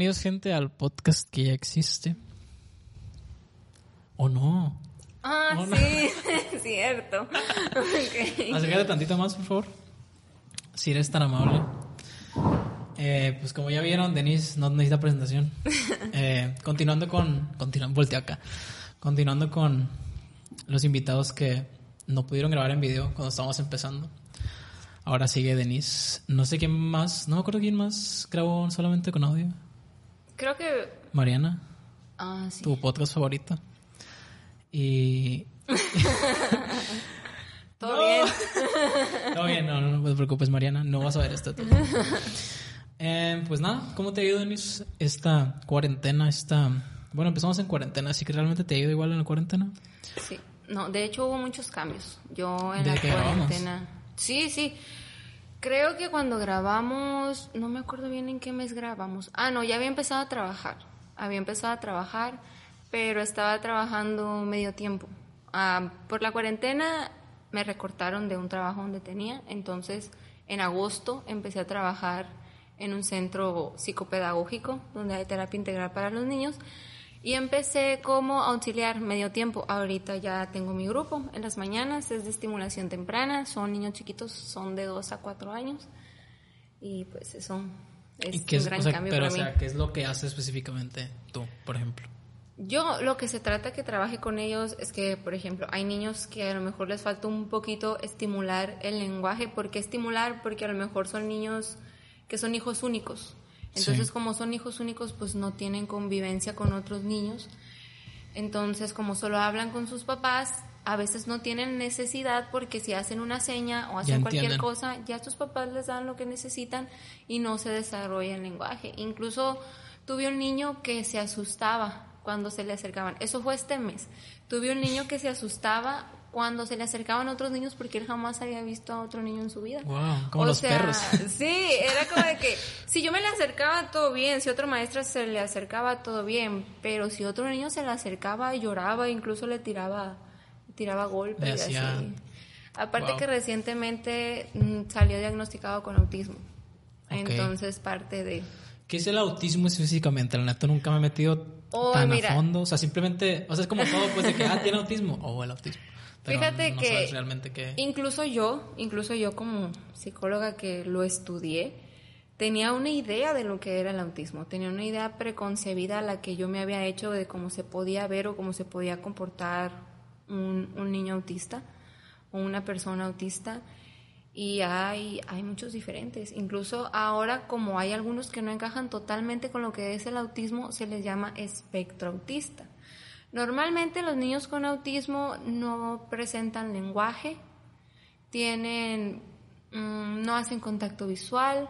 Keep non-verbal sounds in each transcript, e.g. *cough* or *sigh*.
bienvenidos gente al podcast que ya existe. ¿O no? Ah, Oh, no. sí, *laughs* es cierto. Ok. Acércate tantito más, por favor. Si eres tan amable. Eh, pues como ya vieron, Denise no necesita presentación. *laughs* Eh, continuando con... Continuando, voltea acá. Continuando con los invitados que no pudieron grabar en video cuando estábamos empezando. Ahora sigue Denise. No sé quién más... No me acuerdo quién más grabó solamente con audio. Creo que. Mariana, Ah, sí. tu podcast favorito. Y... *laughs* Todo bien. *laughs* No, bien, no, no, no te preocupes, Mariana, no vas a ver esto. *laughs* Eh, pues nada, ¿cómo te ha ido, Denis, esta cuarentena? Esta... Bueno, empezamos en cuarentena, así que realmente te ha ido igual en la cuarentena. Sí. No, de hecho hubo muchos cambios. Yo en la cuarentena. Sí, sí. Creo que cuando grabamos, no me acuerdo bien en qué mes grabamos. Ah, no, ya había empezado a trabajar. Había empezado a trabajar, pero estaba trabajando medio tiempo. Ah, por la cuarentena me recortaron de un trabajo donde tenía, entonces en agosto empecé a trabajar en un centro psicopedagógico donde hay terapia integral para los niños y empecé como auxiliar medio tiempo. Ahorita ya tengo mi grupo en las mañanas, es de estimulación temprana, son niños chiquitos, son de 2 a 4 años y pues eso es ¿Y qué un gran o sea, cambio pero, para o mí. sea, ¿qué es lo que haces específicamente tú, por ejemplo? Yo lo que se trata que trabaje con ellos es que, por ejemplo, hay niños que a lo mejor les falta un poquito estimular el lenguaje. ¿Por qué estimular? Porque a lo mejor son niños que son hijos únicos. Entonces, Sí. como son hijos únicos, pues no tienen convivencia con otros niños. Entonces, como solo hablan con sus papás, a veces no tienen necesidad porque si hacen una seña o hacen cualquier cosa, ya sus papás les dan lo que necesitan y no se desarrolla el lenguaje. Incluso tuve un niño que se asustaba cuando se le acercaban. Eso fue este mes. Tuve un niño que se asustaba cuando se le acercaban otros niños porque él jamás había visto a otro niño en su vida. Wow, como O los sea, perros. *laughs* Sí, era como de que si yo me le acercaba todo bien, si otro maestra se le acercaba todo bien, pero si otro niño se le acercaba lloraba, incluso le tiraba, tiraba golpes y así. Aparte Wow. que recientemente mm, salió diagnosticado con autismo. Ok. Entonces parte de ¿Qué es el autismo específicamente? La neta nunca me he metido Oh, tan mira. a fondo. O sea, simplemente, o sea, es como todo, pues, de que, ah, tiene autismo. O el autismo. Pero Fíjate no que realmente incluso yo, incluso yo como psicóloga que lo estudié, tenía una idea de lo que era el autismo, tenía una idea preconcebida a la que yo me había hecho de cómo se podía ver o cómo se podía comportar un, un niño autista o una persona autista. Y hay, hay muchos diferentes. Incluso ahora, como hay algunos que no encajan totalmente con lo que es el autismo, se les llama espectro autista. Normalmente los niños con autismo no presentan lenguaje, tienen, mm, no hacen contacto visual,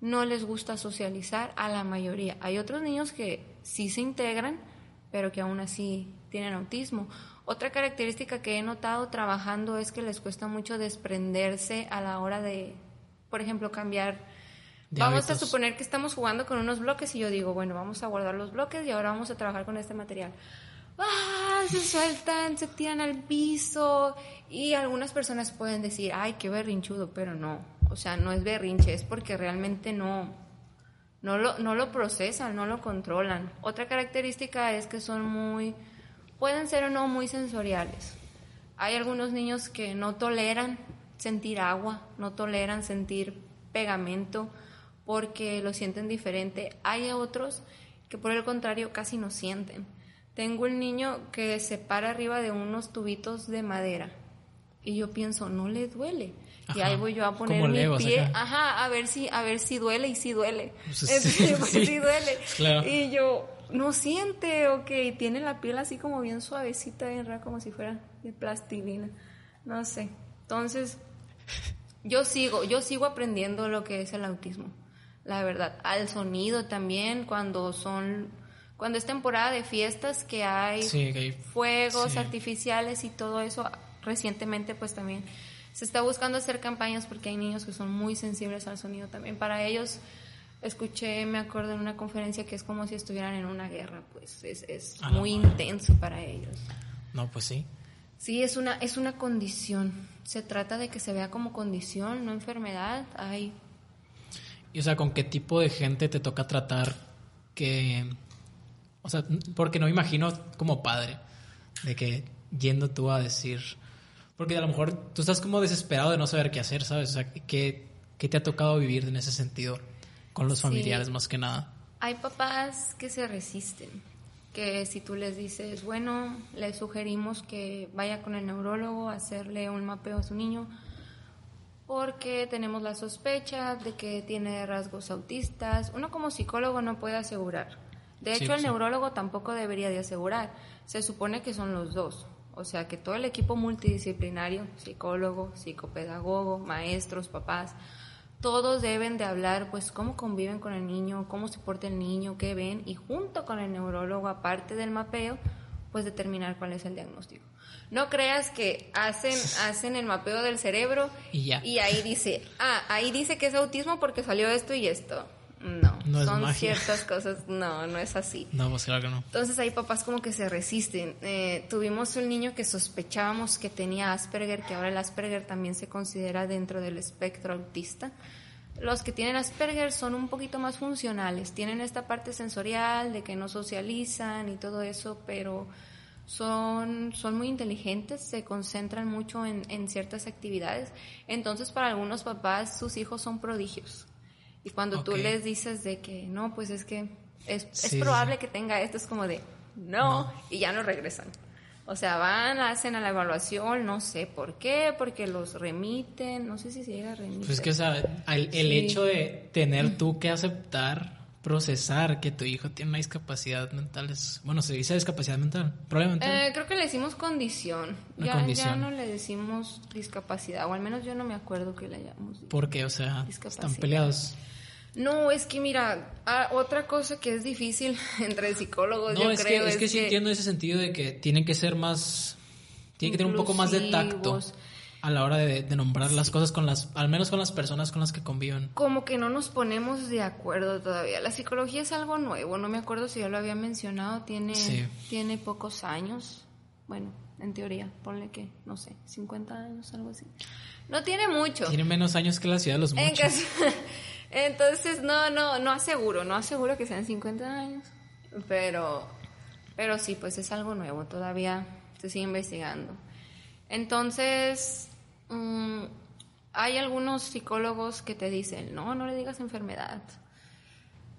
no les gusta socializar a la mayoría. Hay otros niños que sí se integran, pero que aún así tienen autismo. Otra característica que he notado trabajando es que les cuesta mucho desprenderse a la hora de, por ejemplo, cambiar. De vamos a suponer que estamos jugando con unos bloques y yo digo, bueno, vamos a guardar los bloques y ahora vamos a trabajar con este material. ¡Ah! Se sueltan, se tiran al piso y algunas personas pueden decir, ay, qué berrinchudo, pero no, o sea, no es berrinche, es porque realmente no, no lo, no lo procesan, no lo controlan. Otra característica es que son muy, pueden ser o no muy sensoriales. Hay algunos niños que no toleran sentir agua, no toleran sentir pegamento porque lo sienten diferente. Hay otros que por el contrario casi no sienten. Tengo un niño que se para arriba de unos tubitos de madera y yo pienso, no le duele. Y ahí voy yo a poner mi Legos pie, acá. ajá, a ver si a ver si duele y si duele. Pues, Entonces, *laughs* sí, pues, sí. sí duele. *laughs* Claro. Y yo, no siente, ok, tiene la piel así como bien suavecita, bien rara, como si fuera de plastilina. No sé. Entonces, yo sigo, yo sigo aprendiendo lo que es el autismo. La verdad, al sonido también, cuando son, cuando es temporada de fiestas que hay Sí, que hay- fuegos sí. artificiales y todo eso, recientemente pues también se está buscando hacer campañas porque hay niños que son muy sensibles al sonido también. Para ellos, escuché, me acuerdo en una conferencia que es como si estuvieran en una guerra, pues es, es A la muy intenso para ellos. No, pues sí. Sí, es una, es una condición. Se trata de que se vea como condición, no enfermedad. Hay Y o sea, ¿con qué tipo de gente te toca tratar que, o sea, porque no me imagino como padre de que yendo tú a decir, porque a lo mejor tú estás como desesperado de no saber qué hacer, ¿sabes? O sea, ¿qué, qué te ha tocado vivir en ese sentido con los familiares más que nada? Hay papás que se resisten, que si tú les dices, bueno, le sugerimos que vaya con el neurólogo a hacerle un mapeo a su niño, porque tenemos la sospecha de que tiene rasgos autistas. Uno como psicólogo no puede asegurar. De hecho, el neurólogo tampoco debería de asegurar. Se supone que son los dos. O sea, que todo el equipo multidisciplinario, psicólogo, psicopedagogo, maestros, papás, todos deben de hablar, pues, cómo conviven con el niño, cómo se porta el niño, qué ven, y junto con el neurólogo, aparte del mapeo, pues determinar cuál es el diagnóstico. No creas que hacen, *laughs* hacen el mapeo del cerebro y, y ahí dice, ah, ahí dice que es autismo porque salió esto y esto. No, son ciertas cosas, no, no es así. No, pues claro que no. Entonces hay papás como que se resisten. Eh, tuvimos un niño que sospechábamos que tenía Asperger, que ahora el Asperger también se considera dentro del espectro autista. Los que tienen Asperger son un poquito más funcionales, tienen esta parte sensorial de que no socializan y todo eso, pero son, son muy inteligentes, se concentran mucho en, en ciertas actividades. Entonces para algunos papás sus hijos son prodigios y cuando tú les dices de que no, pues es que es, es probable que tenga esto, es como de no, y ya no regresan. O sea, van, hacen a la evaluación, no sé por qué, porque los remiten, no sé si se llega a remitir. Pues es que, o sea, el, hecho de tener tú que aceptar, procesar que tu hijo tiene una discapacidad mental es, bueno, se dice discapacidad mental, probablemente. Eh, creo que le decimos condición. Ya, ya no le decimos discapacidad, o al menos yo no me acuerdo que le hayamos dicho. ¿Por qué? O sea, están peleados. No, es que mira, ah, otra cosa que es difícil *laughs* entre psicólogos, yo es creo. Que, es, que, sí entiendo ese sentido de que tienen que ser más. Tienen que tener un poco más de tacto a la hora de, nombrar las cosas con las, al menos con las personas con las que conviven. Como que no nos ponemos de acuerdo todavía. La psicología es algo nuevo, no me acuerdo si ya lo había mencionado, tiene, tiene pocos años. Bueno, en teoría, ponle que, no sé, 50 años, algo así. No tiene mucho. Tiene menos años que la ciudad de los muchos. *laughs* Entonces, no, no, no aseguro, no aseguro que sean 50 años, pero, pero sí, pues es algo nuevo, todavía se sigue investigando. Entonces, mm, hay algunos psicólogos que te dicen, no, no le digas enfermedad.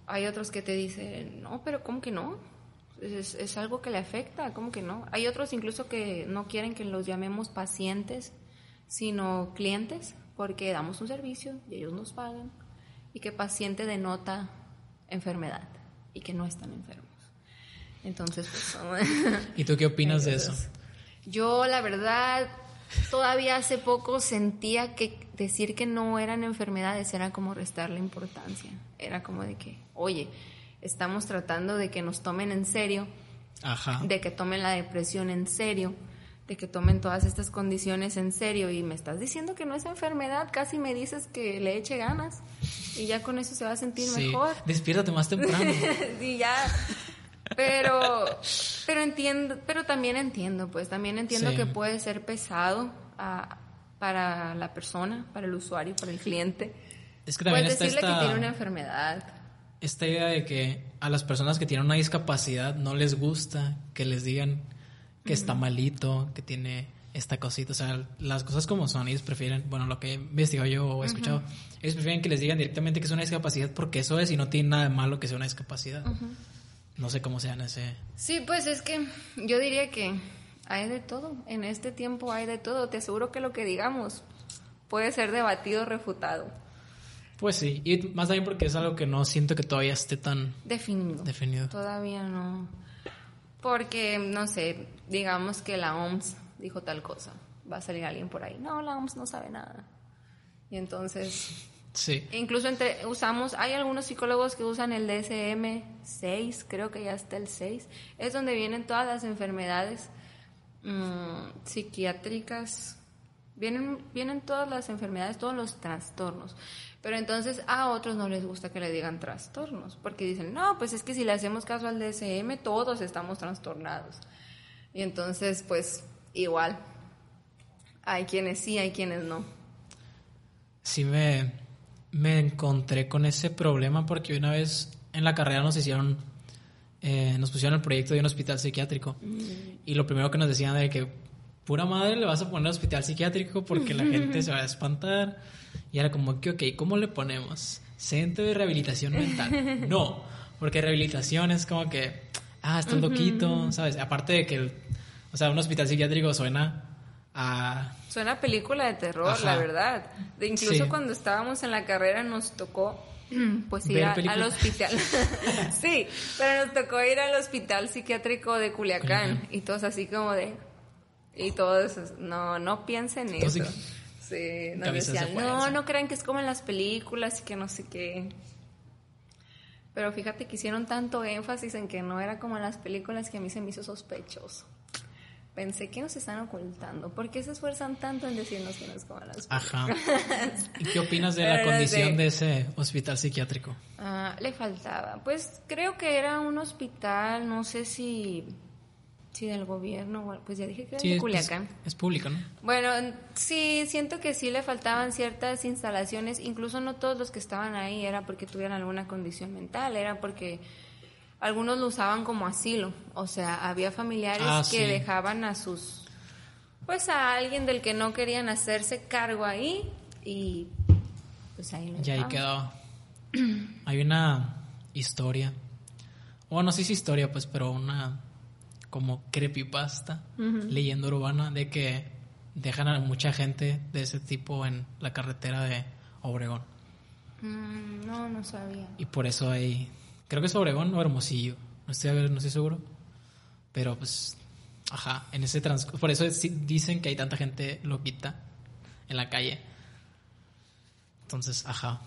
Hay otros que te dicen, no, pero ¿cómo que no? Es, es algo que le afecta, ¿cómo que no? Hay otros incluso que no quieren que los llamemos pacientes, sino clientes, porque damos un servicio y ellos nos pagan y que paciente denota enfermedad y que no están enfermos. Entonces, pues... *laughs* ¿Y tú qué opinas de eso? Yo, la verdad, todavía hace poco sentía que decir que no eran enfermedades era como restarle importancia. Era como de que, oye, estamos tratando de que nos tomen en serio, de que tomen la depresión en serio, de que tomen todas estas condiciones en serio y me estás diciendo que no es enfermedad, casi me dices que le eche ganas y ya con eso se va a sentir sí. mejor. Despiértate más temprano. *laughs* sí, ya. Pero, pero entiendo, pero también entiendo, pues también entiendo que puede ser pesado ah, para la persona, para el usuario, para el cliente. Es que también Puedes decirle que tiene una enfermedad. Esta idea de que a las personas que tienen una discapacidad no les gusta que les digan que está malito, que tiene esta cosita, o sea, las cosas como son, ellos prefieren, bueno, lo que he investigado yo o he escuchado, ellos prefieren que les digan directamente que es una discapacidad porque eso es y no tiene nada de malo que sea una discapacidad. No sé cómo sean ese... Sí, pues es que yo diría que hay de todo, en este tiempo hay de todo, te aseguro que lo que digamos puede ser debatido, refutado. Pues sí, y más bien porque es algo que no siento que todavía esté tan definido. definido. Todavía no. Porque, no sé, digamos que la OMS dijo tal cosa, va a salir alguien por ahí. No, la OMS no sabe nada. Y entonces... Sí. Incluso entre, usamos, hay algunos psicólogos que usan el DSM-6, creo que ya está el 6. Es donde vienen todas las enfermedades mmm, psiquiátricas, vienen, vienen todas las enfermedades, todos los trastornos. Pero entonces a otros no les gusta que le digan trastornos, porque dicen, no, pues es que si le hacemos caso al DSM, todos estamos trastornados. Y entonces, pues igual, hay quienes sí, hay quienes no. Sí, me, me encontré con ese problema porque una vez en la carrera nos hicieron, eh, nos pusieron el proyecto de un hospital psiquiátrico. Y lo primero que nos decían era que, pura madre, le vas a poner hospital psiquiátrico porque la gente se va a espantar. Y era como que, ok, ¿cómo le ponemos? Centro de rehabilitación mental. No, porque rehabilitación es como que, ah, está loquito, ¿sabes? Aparte de que, el- o sea, un hospital psiquiátrico suena a... Suena a película de terror, Ajá. la verdad. De incluso Sí. cuando estábamos en la carrera nos tocó *clears throat* pues ir a- al hospital. *laughs* *laughs* sí, pero nos tocó ir al hospital psiquiátrico de Culiacán Culiacán. y todos así como de y todos no no piensen Todos eso. Sí, nos de decían, no, no crean que es como en las películas y que no sé qué. Pero fíjate que hicieron tanto énfasis en que no era como en las películas que a mí se me hizo sospechoso. Pensé que nos están ocultando. ¿Por qué se esfuerzan tanto en decirnos que no es como en las Ajá. ¿Y qué opinas de *laughs* la Pero condición sé. de ese hospital psiquiátrico? Ah, le faltaba. Pues creo que era un hospital, no sé si, si del gobierno, pues ya dije que era de es, Culiacán. pues, es público, ¿no? Bueno, sí, siento que sí le faltaban ciertas instalaciones, incluso no todos los que estaban ahí era porque tuvieran alguna condición mental, era porque algunos lo usaban como asilo, o sea, había familiares Ah, que sí. dejaban a sus, pues a alguien del que no querían hacerse cargo ahí y pues ahí lo Y ahí quedó. *clears throat* Hay una historia. O no sé si historia, pues, pero una como creepypasta, leyenda urbana, de que dejan a mucha gente de ese tipo en la carretera de Obregón. Mm, no, no sabía. Y por eso hay. Creo que es Obregón o Hermosillo. No estoy, no estoy seguro. Pero pues. Ajá, en ese transcurso. Por eso dicen que hay tanta gente loquita en la calle. Entonces, ajá.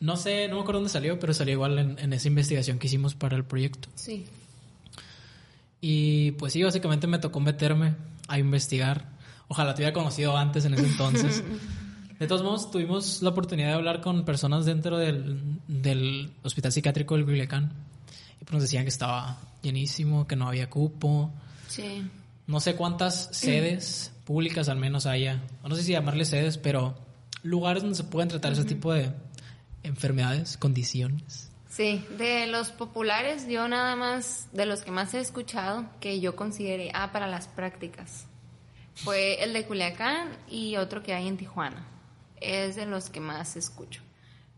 No sé, no me acuerdo dónde salió, pero salió igual en, en esa investigación que hicimos para el proyecto. Sí. Y pues sí, básicamente me tocó meterme a investigar. Ojalá te hubiera conocido antes en ese entonces. *laughs* De todos modos, tuvimos la oportunidad de hablar con personas dentro del, del hospital psiquiátrico del Culiacán. Y pues nos decían que estaba llenísimo, que no había cupo. Sí. No sé cuántas *clears throat* sedes públicas al menos haya. No sé si llamarle sedes, pero lugares donde se pueden tratar ese tipo de enfermedades, condiciones. Sí, de los populares, yo nada más, de los que más he escuchado, que yo consideré, ah, para las prácticas, fue el de Culiacán y otro que hay en Tijuana. Es de los que más escucho.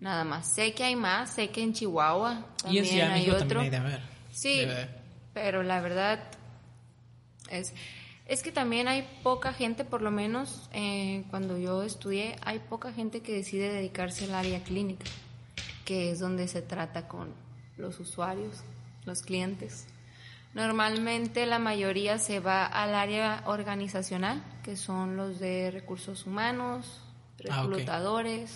Nada más. Sé que hay más, sé que en Chihuahua y también en hay otro. también hay de haber. Sí, pero la verdad es, es que también hay poca gente, por lo menos eh, cuando yo estudié, hay poca gente que decide dedicarse al área clínica, que es donde se trata con los usuarios, los clientes. Normalmente la mayoría se va al área organizacional, que son los de recursos humanos, Ah, reclutadores.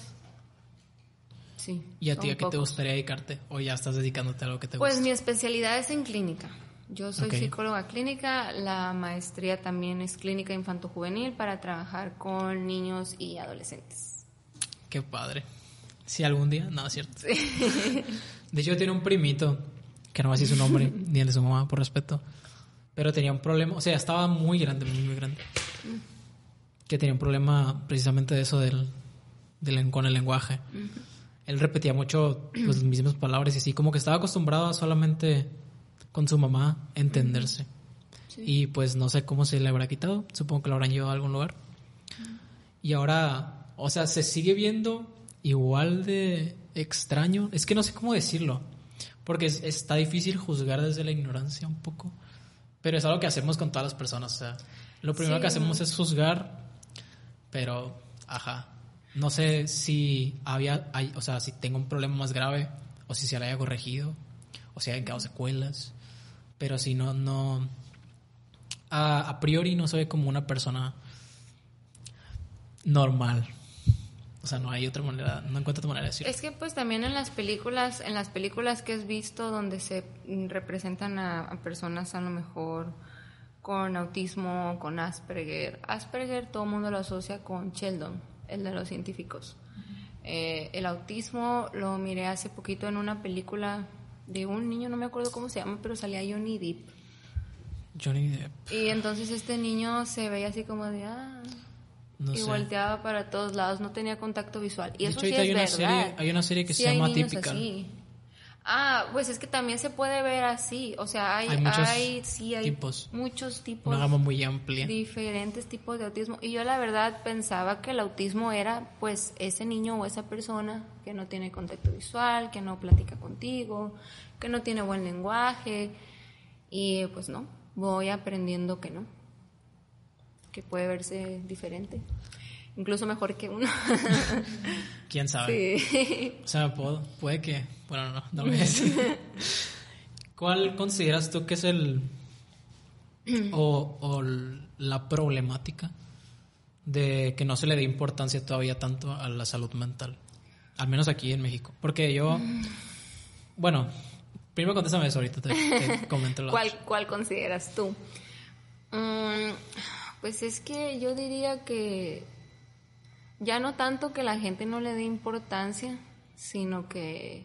Sí. ¿Y a ti a qué te gustaría dedicarte? ¿O ya estás dedicándote a algo que te Pues gusta? mi especialidad es en clínica. Yo soy psicóloga clínica, la maestría también es clínica infanto-juvenil para trabajar con niños y adolescentes. Qué padre. Si algún día, no, es cierto. *laughs* De hecho, tiene un primito, que no va a decir su nombre, *laughs* ni el de su mamá, por respeto. Pero tenía un problema, o sea, estaba muy grande, muy, muy grande. Que tenía un problema precisamente de eso del, del- con el lenguaje. Él repetía mucho pues, las mismas palabras y así, como que estaba acostumbrado a solamente con su mamá entenderse. Y pues no sé cómo se le habrá quitado, supongo que lo habrán llevado a algún lugar. Y ahora, o sea, se sigue viendo igual de extraño. Es que no sé cómo decirlo. Porque es- está difícil juzgar desde la ignorancia un poco. Pero es algo que hacemos con todas las personas. O sea, lo primero Sí. que hacemos es juzgar. Pero, ajá. No sé si había, hay- o sea, si tengo un problema más grave. O si se le haya corregido. O si haya quedado secuelas. Pero si no, no. A, a priori no soy como una persona normal. O sea, no hay otra manera, no encuentro otra manera de decirlo. Es que pues también en las películas, en las películas que has visto donde se representan a, a personas a lo mejor con autismo, con Asperger. Asperger todo el mundo lo asocia con Sheldon, el de los científicos. Eh, el autismo lo miré hace poquito en una película de un niño, no me acuerdo cómo se llama, pero salía Johnny Depp. Johnny Depp, Y entonces este niño se veía así como de, ah, no y sé. volteaba para todos lados, no tenía contacto visual. Y De eso hecho, sí es hay una verdad. serie- hay una serie que se llama así. Ah, pues es que también se puede ver así. O sea, hay, Hay muchos sí, hay tipos. muchos tipos. Una gama muy amplia. diferentes tipos de autismo. Y yo la verdad pensaba que el autismo era pues ese niño o esa persona que no tiene contacto visual, que no platica contigo, que no tiene buen lenguaje. Y pues no, voy aprendiendo que no. Que puede verse diferente. Incluso mejor que uno. *laughs* ¿Quién sabe? sí. O sea, puedo- puede que... Bueno, no, no lo voy a decir. ¿Cuál consideras tú que es el... *clears throat* o, o la problemática de que no se le dé importancia todavía tanto a la salud mental? Al menos aquí en México. Porque yo... Bueno, primero contéstame eso, ahorita te, te comento la *laughs* ¿Cuál, ¿Cuál consideras tú? Mm, pues es que yo diría que ya no tanto que la gente no le dé importancia, sino que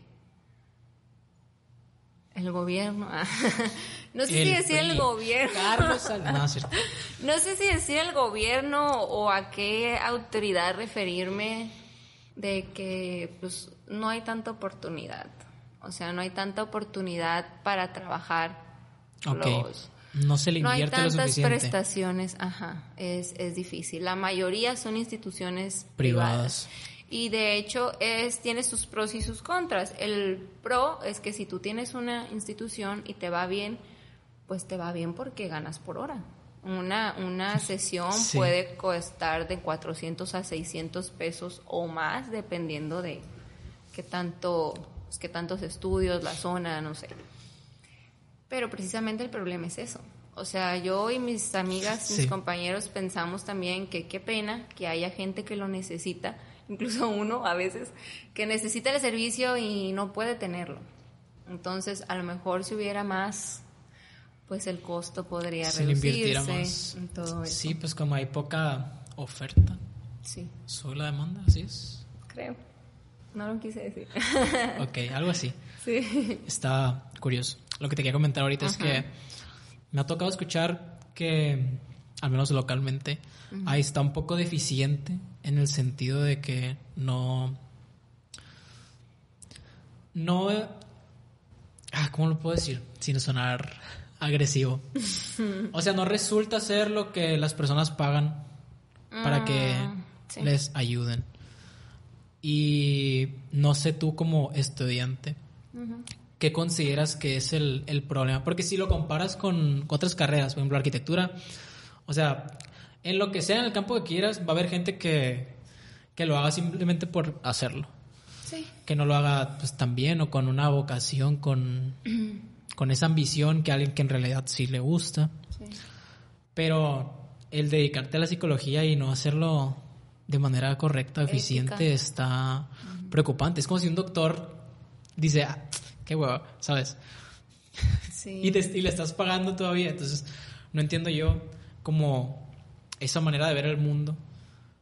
el gobierno, *laughs* no sé si decir el gobierno, Carlos *laughs* No, no sé si decir el gobierno o a qué autoridad referirme de que pues no hay tanta oportunidad, o sea, no hay tanta oportunidad para trabajar Ok. los No se le no hay invierte lo tantas suficiente. prestaciones, ajá, es, es difícil. La mayoría son instituciones Privadas. privadas. Y de hecho es tiene sus pros y sus contras. El pro es que si tú tienes una institución y te va bien, pues te va bien porque ganas por hora. Una, una sesión Sí. puede costar de 400 a 600 pesos o más, dependiendo de qué tanto, pues, qué tantos estudios, la zona, no sé. Pero precisamente el problema es eso. O sea, yo y mis amigas, mis Sí. compañeros pensamos también que qué pena que haya gente que lo necesita, incluso uno a veces, que necesita el servicio y no puede tenerlo. Entonces, a lo mejor si hubiera más, pues el costo podría Se reducirse más. en todo eso. Sí, pues como hay poca oferta, Sí, sube la demanda, así es. creo. No lo quise decir. Ok, algo así. *laughs* sí. Está curioso. Lo que te quería comentar ahorita es que me ha tocado escuchar que, al menos localmente, ahí está un poco deficiente en el sentido de que no. No. Ah, ¿Cómo lo puedo decir? Sin sonar agresivo. *laughs* O sea, no resulta ser lo que las personas pagan para que sí. les ayuden. Y no sé tú como estudiante, ¿qué consideras que es el, el problema? Porque si lo comparas con, con otras carreras, por ejemplo, arquitectura, o sea, en lo que sea en el campo que quieras, va a haber gente que, que lo haga simplemente por hacerlo. Sí. Que no lo haga pues tan bien o con una vocación, con, *clears throat* con esa ambición que alguien que en realidad sí le gusta. sí. Pero el dedicarte a la psicología y no hacerlo de manera correcta, Ética. eficiente, está preocupante. Es como si un doctor dice, ah, qué huevo, ¿sabes? Sí. *laughs* Y, te- y le estás pagando todavía. Entonces, no entiendo yo como esa manera de ver el mundo.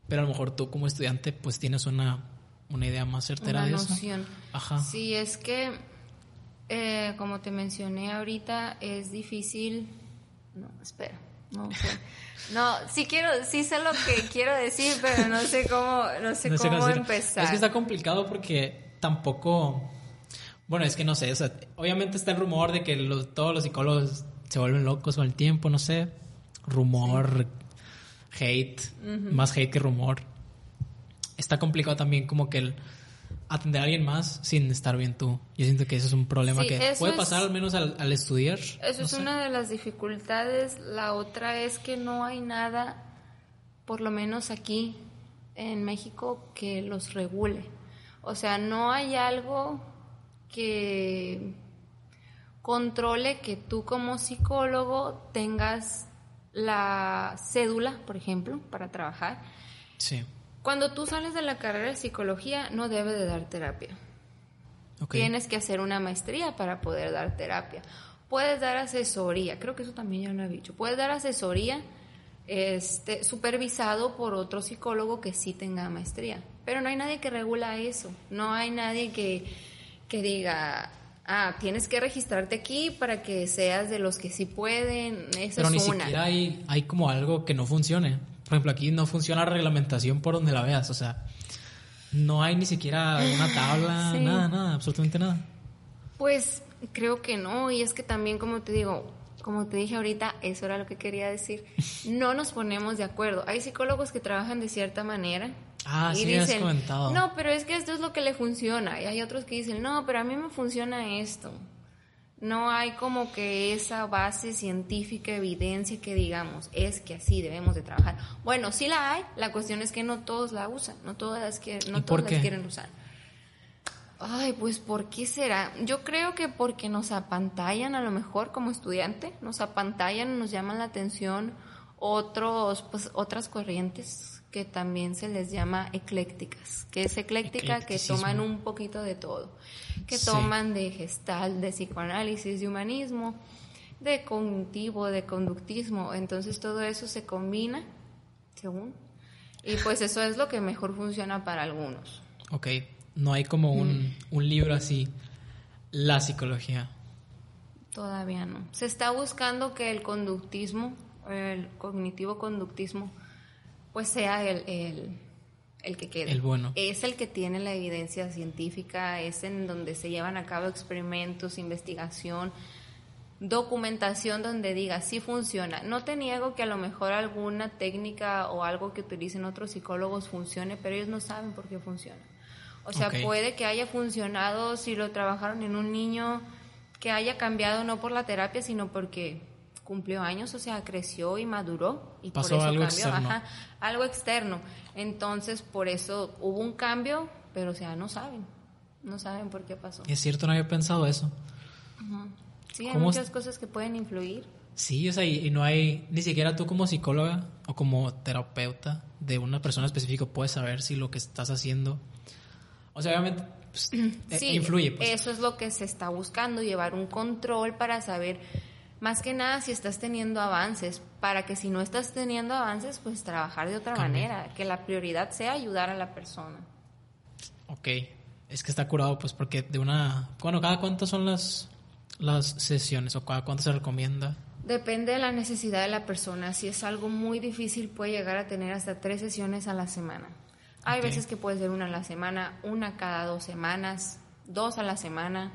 Pero a lo mejor tú como estudiante pues tienes una, una idea más certera Una de eso. noción. Ajá. Sí, es que, eh, como te mencioné ahorita, es difícil. No, espera, no. *laughs* No, sí quiero, sí sé lo que quiero decir, pero no sé cómo, no sé *laughs* No cómo empezar. Es que está complicado porque tampoco. Bueno, es que no sé. o sea, obviamente está el rumor de que los- todos los psicólogos se vuelven locos con el tiempo, no sé. Rumor, hate, más hate que rumor. Está complicado también como que el atender a alguien más sin estar bien tú. Yo siento que eso es un problema Sí, que puede es- pasar al menos al, al estudiar. Eso no es sé. una de las dificultades. La otra es que no hay nada, por lo menos aquí en México, que los regule. O sea, no hay algo que controle que tú como psicólogo tengas la cédula, por ejemplo, para trabajar. Sí. Cuando tú sales de la carrera de psicología, no debe de dar terapia. Ok. Tienes que hacer una maestría para poder dar terapia. Puedes dar asesoría, creo que eso también ya lo he dicho. Puedes dar asesoría este, supervisado por otro psicólogo que sí tenga maestría. Pero no hay nadie que regula eso. No hay nadie que, que diga, ah, tienes que registrarte aquí para que seas de los que sí pueden. Esa Pero es ni una. siquiera hay, hay como algo que no funcione. Por ejemplo, aquí no funciona la reglamentación por donde la veas. O sea, no hay ni siquiera una tabla, *laughs* Sí. nada, nada, absolutamente nada. Pues creo que no, y es que también, como te digo, como te dije ahorita, eso era lo que quería decir, *laughs* no nos ponemos de acuerdo. Hay psicólogos que trabajan de cierta manera. Ah, y sí, dicen, comentado. no, pero es que esto es lo que le funciona. Y hay otros que dicen, no, pero a mí me funciona esto. No hay como que esa base científica, evidencia que digamos, es que así debemos de trabajar. Bueno, sí la hay, la cuestión es que no todos la usan, no todas que, no ¿Y por todas las quieren usar. Ay, pues ¿por qué será? Yo creo que porque nos apantallan a lo mejor como estudiante, nos apantallan, nos llaman la atención otros, pues otras corrientes que también se les llama eclécticas, que es ecléctica que toman un poquito de todo, que Sí. toman de gestal, de psicoanálisis, de humanismo, de cognitivo, de conductismo, entonces todo eso se combina, según, y pues eso es lo que mejor funciona para algunos. Ok, no hay como un, Mm. un libro así, la psicología. Todavía no. Se está buscando que el conductismo, el cognitivo conductismo, pues sea el, el, el que quede. El bueno. Es el que tiene la evidencia científica, es en donde se llevan a cabo experimentos, investigación, documentación donde diga sí funciona. No te niego que a lo mejor alguna técnica o algo que utilicen otros psicólogos funcione, pero ellos no saben por qué funciona. O sea, puede que haya funcionado si lo trabajaron en un niño que haya cambiado no por la terapia, sino porque cumplió años, o sea, creció y maduró y Pasó por eso algo cambió, externo. Ajá, algo externo. Entonces, por eso hubo un cambio, pero o sea, no saben. No saben por qué pasó. Es cierto, no había pensado eso. Sí, hay ¿Cómo muchas cosas que pueden influir. Sí, o sea, y, y no hay, ni siquiera tú como psicóloga o como terapeuta de una persona específica puedes saber si lo que estás haciendo, o sea, obviamente pues, *clears throat* eh, Sí, influye. Pues. eso es lo que se está buscando, llevar un control para saber, más que nada, si estás teniendo avances, para que si no estás teniendo avances, pues trabajar de otra Cambia. manera, que la prioridad sea ayudar a la persona. Ok, es que está curado, pues porque de una, bueno, cada cuánto son las, las sesiones o cada cuánto se recomienda. Depende de la necesidad de la persona. Si es algo muy difícil, puede llegar a tener hasta tres sesiones a la semana. Hay veces que puede ser una a la semana, una cada dos semanas, dos a la semana.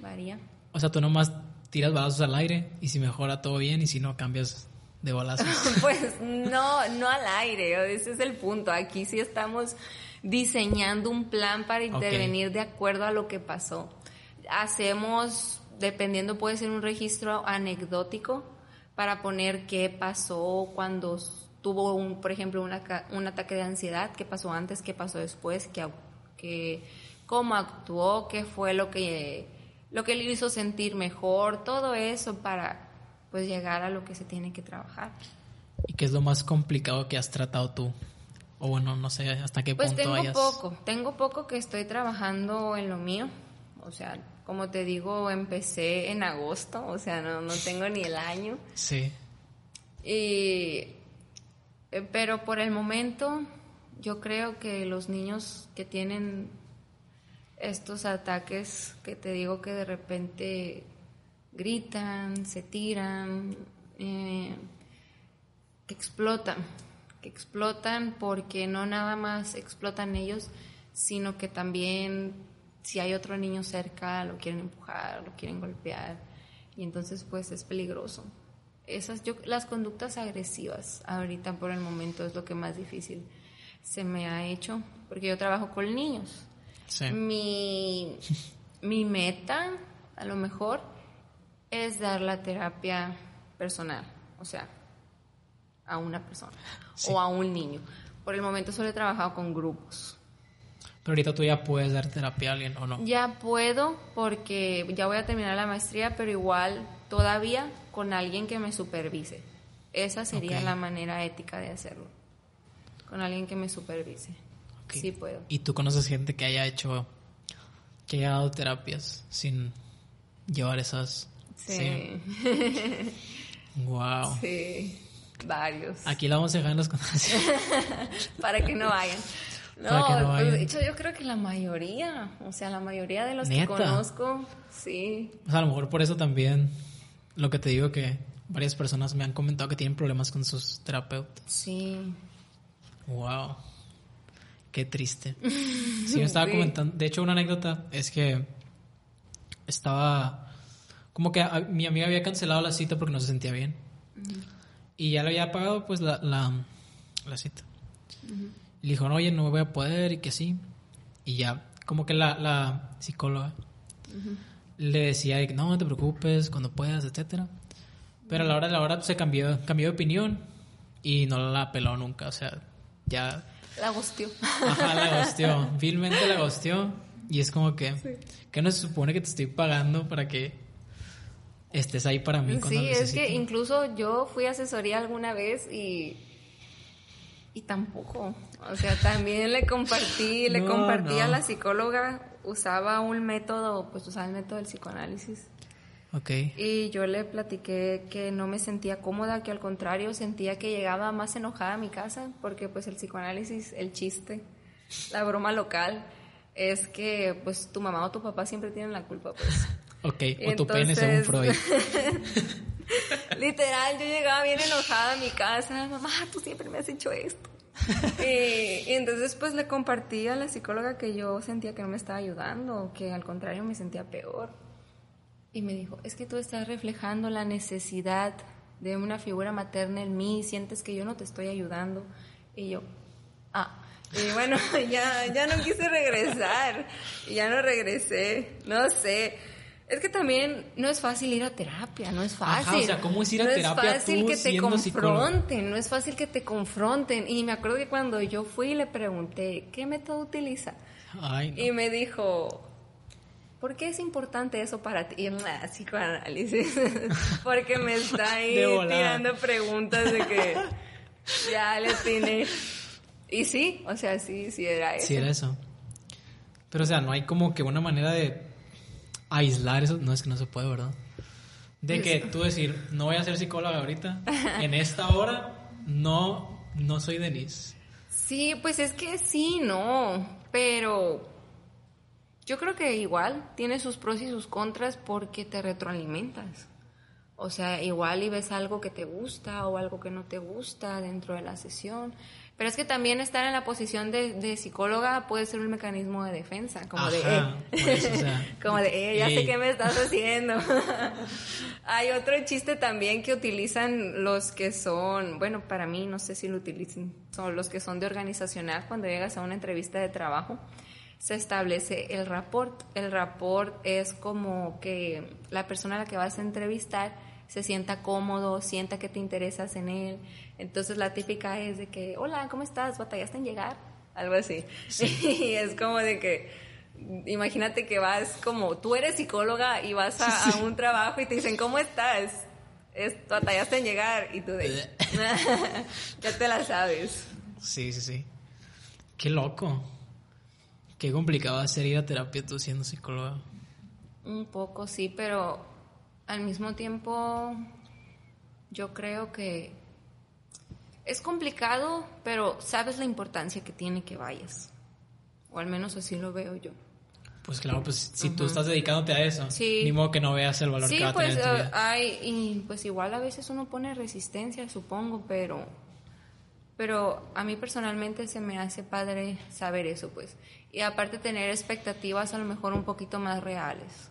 Varía. O sea, tú nomás tiras balazos al aire y si mejora todo bien y si no cambias de balazos. *laughs* Pues no, no al aire, ese es el punto. Aquí sí estamos diseñando un plan para intervenir de acuerdo a lo que pasó. Hacemos, dependiendo, puede ser un registro anecdótico para poner qué pasó cuando tuvo, un, por ejemplo, una un ataque de ansiedad, qué pasó antes, qué pasó después, qué- cómo actuó, qué fue lo que, lo que le hizo sentir mejor, todo eso para pues llegar a lo que se tiene que trabajar. ¿Y qué es lo más complicado que has tratado tú? O bueno, no sé hasta qué Pues punto tengo hayas... poco, tengo poco que estoy trabajando en lo mío. O sea, como te digo, empecé en agosto, o sea, no, no tengo ni el año. Sí. Y, eh, pero por el momento, yo creo que los niños que tienen estos ataques, que te digo que de repente gritan, se tiran, eh, que explotan, que explotan porque no nada más explotan ellos, sino que también si hay otro niño cerca lo quieren empujar, lo quieren golpear y entonces pues es peligroso. Esas yo las conductas agresivas ahorita por el momento es lo que más difícil se me ha hecho porque yo trabajo con niños. Sí. Mi, mi meta, a lo mejor, es dar la terapia personal, o sea, a una persona Sí. o a un niño. Por el momento solo he trabajado con grupos. Pero ahorita tú ya puedes dar terapia a alguien o no. Ya puedo porque ya voy a terminar la maestría, pero igual todavía con alguien que me supervise. Esa sería la manera ética de hacerlo. Con alguien que me supervise. Sí puedo. ¿Y tú conoces gente que haya hecho, que haya dado terapias sin llevar esas... Sí. Wow. *laughs* Sí. Varios. Aquí la vamos a dejar en los comentarios. *laughs* para que no vayan. *laughs* No, no pues, de hecho yo creo que la mayoría, o sea, la mayoría de los ¿Neta? que conozco, sí. O sea, a lo mejor por eso también, lo que te digo que varias personas me han comentado que tienen problemas con sus terapeutas. Sí. Wow. Qué triste. *laughs* Sí, me estaba Sí. comentando. De hecho, una anécdota es que estaba como que a- mi amiga había cancelado la cita porque no se sentía bien. Y ya le había pagado pues la, la, la cita. Y le dijo, no, oye, no voy a poder y que sí. Y ya, como que la, la psicóloga le decía de que no, no te preocupes, cuando puedas, etcétera. Pero a la hora de la hora se cambió, cambió de opinión y no la peló nunca. O sea, ya La gustió. Ajá, la *laughs* gosteó. Vilmente la gosteó. Y es como que, que no se supone que te estoy pagando para que estés ahí para mí cuando Sí, es que incluso yo fui asesoría alguna vez y y tampoco, o sea, también le compartí, le *laughs* No, compartí a la psicóloga, usaba un método, pues usaba el método del psicoanálisis. Ok. Y yo le platiqué que no me sentía cómoda, que al contrario sentía que llegaba más enojada a mi casa, porque pues el psicoanálisis, el chiste, la broma local, es que pues tu mamá o tu papá siempre tienen la culpa, pues. *laughs* Ok, o tu pene según Entonces- Freud. *laughs* Literal, yo llegaba bien enojada a mi casa, mamá, tú siempre me has hecho esto. *laughs* y, y entonces pues le compartí a la psicóloga que yo sentía que no me estaba ayudando, que al contrario me sentía peor. Y me dijo, es que tú estás reflejando la necesidad de una figura materna en mí, sientes que yo no te estoy ayudando. Y yo, ah, y bueno, *laughs* ya, ya no quise regresar, y ya no regresé, no sé. Es que también no es fácil ir a terapia, no es Ajá, fácil. o sea, ¿cómo es ir a no terapia es fácil tú que te confronten, no es fácil que te confronten. Y me acuerdo que cuando yo fui y le pregunté, ¿qué método utiliza? Ay, no. Y me dijo, ¿por qué es importante eso para ti? Yo, "Ah, psicoanálisis. *laughs* Porque me está ahí tirando preguntas de que ya le tiene. Y sí, o sea, sí, sí era eso. Sí, era eso. Pero, o sea, no hay como que una manera de aislar eso. No es que no se puede, ¿verdad? De que tú decir, no voy a ser psicóloga ahorita. En esta hora, no, no soy Denise. Sí, pues es que sí, no, pero yo creo que igual tiene sus pros y sus contras porque te retroalimentas. O sea, igual y ves algo que te gusta o algo que no te gusta dentro de la sesión. Pero es que también estar en la posición de, de psicóloga puede ser un mecanismo de defensa, como de, Ajá, eh, por eso, o sea, *laughs* como de, eh, ya sé qué me estás haciendo. *laughs* Hay otro chiste también que utilizan los que son, bueno, para mí no sé si lo utilicen, son los que son de organizacional cuando llegas a una entrevista de trabajo. Se establece el rapport. El rapport es como que la persona a la que vas a entrevistar se sienta cómodo, sienta que te interesas en él. Entonces la típica es de que, hola, ¿cómo estás? ¿Batallaste en llegar? Algo así. *laughs* Y es como de que, imagínate que vas como, tú eres psicóloga y vas a, a un trabajo y te dicen, ¿cómo estás? Es, batallaste en llegar y tú de, *laughs* ya te la sabes. Sí, sí, sí. Qué loco. Qué complicado hacer ir a terapia tú siendo psicóloga. Un poco, sí, pero al mismo tiempo yo creo que es complicado, pero sabes la importancia que tiene que vayas. O al menos así lo veo yo. Pues claro, pues si tú estás dedicándote a eso, Sí. ni modo que no veas el valor Sí, que va a pues tener eh, hay, y pues igual a veces uno pone resistencia, supongo, pero, pero a mí personalmente se me hace padre saber eso, pues. Y aparte tener expectativas a lo mejor un poquito más reales.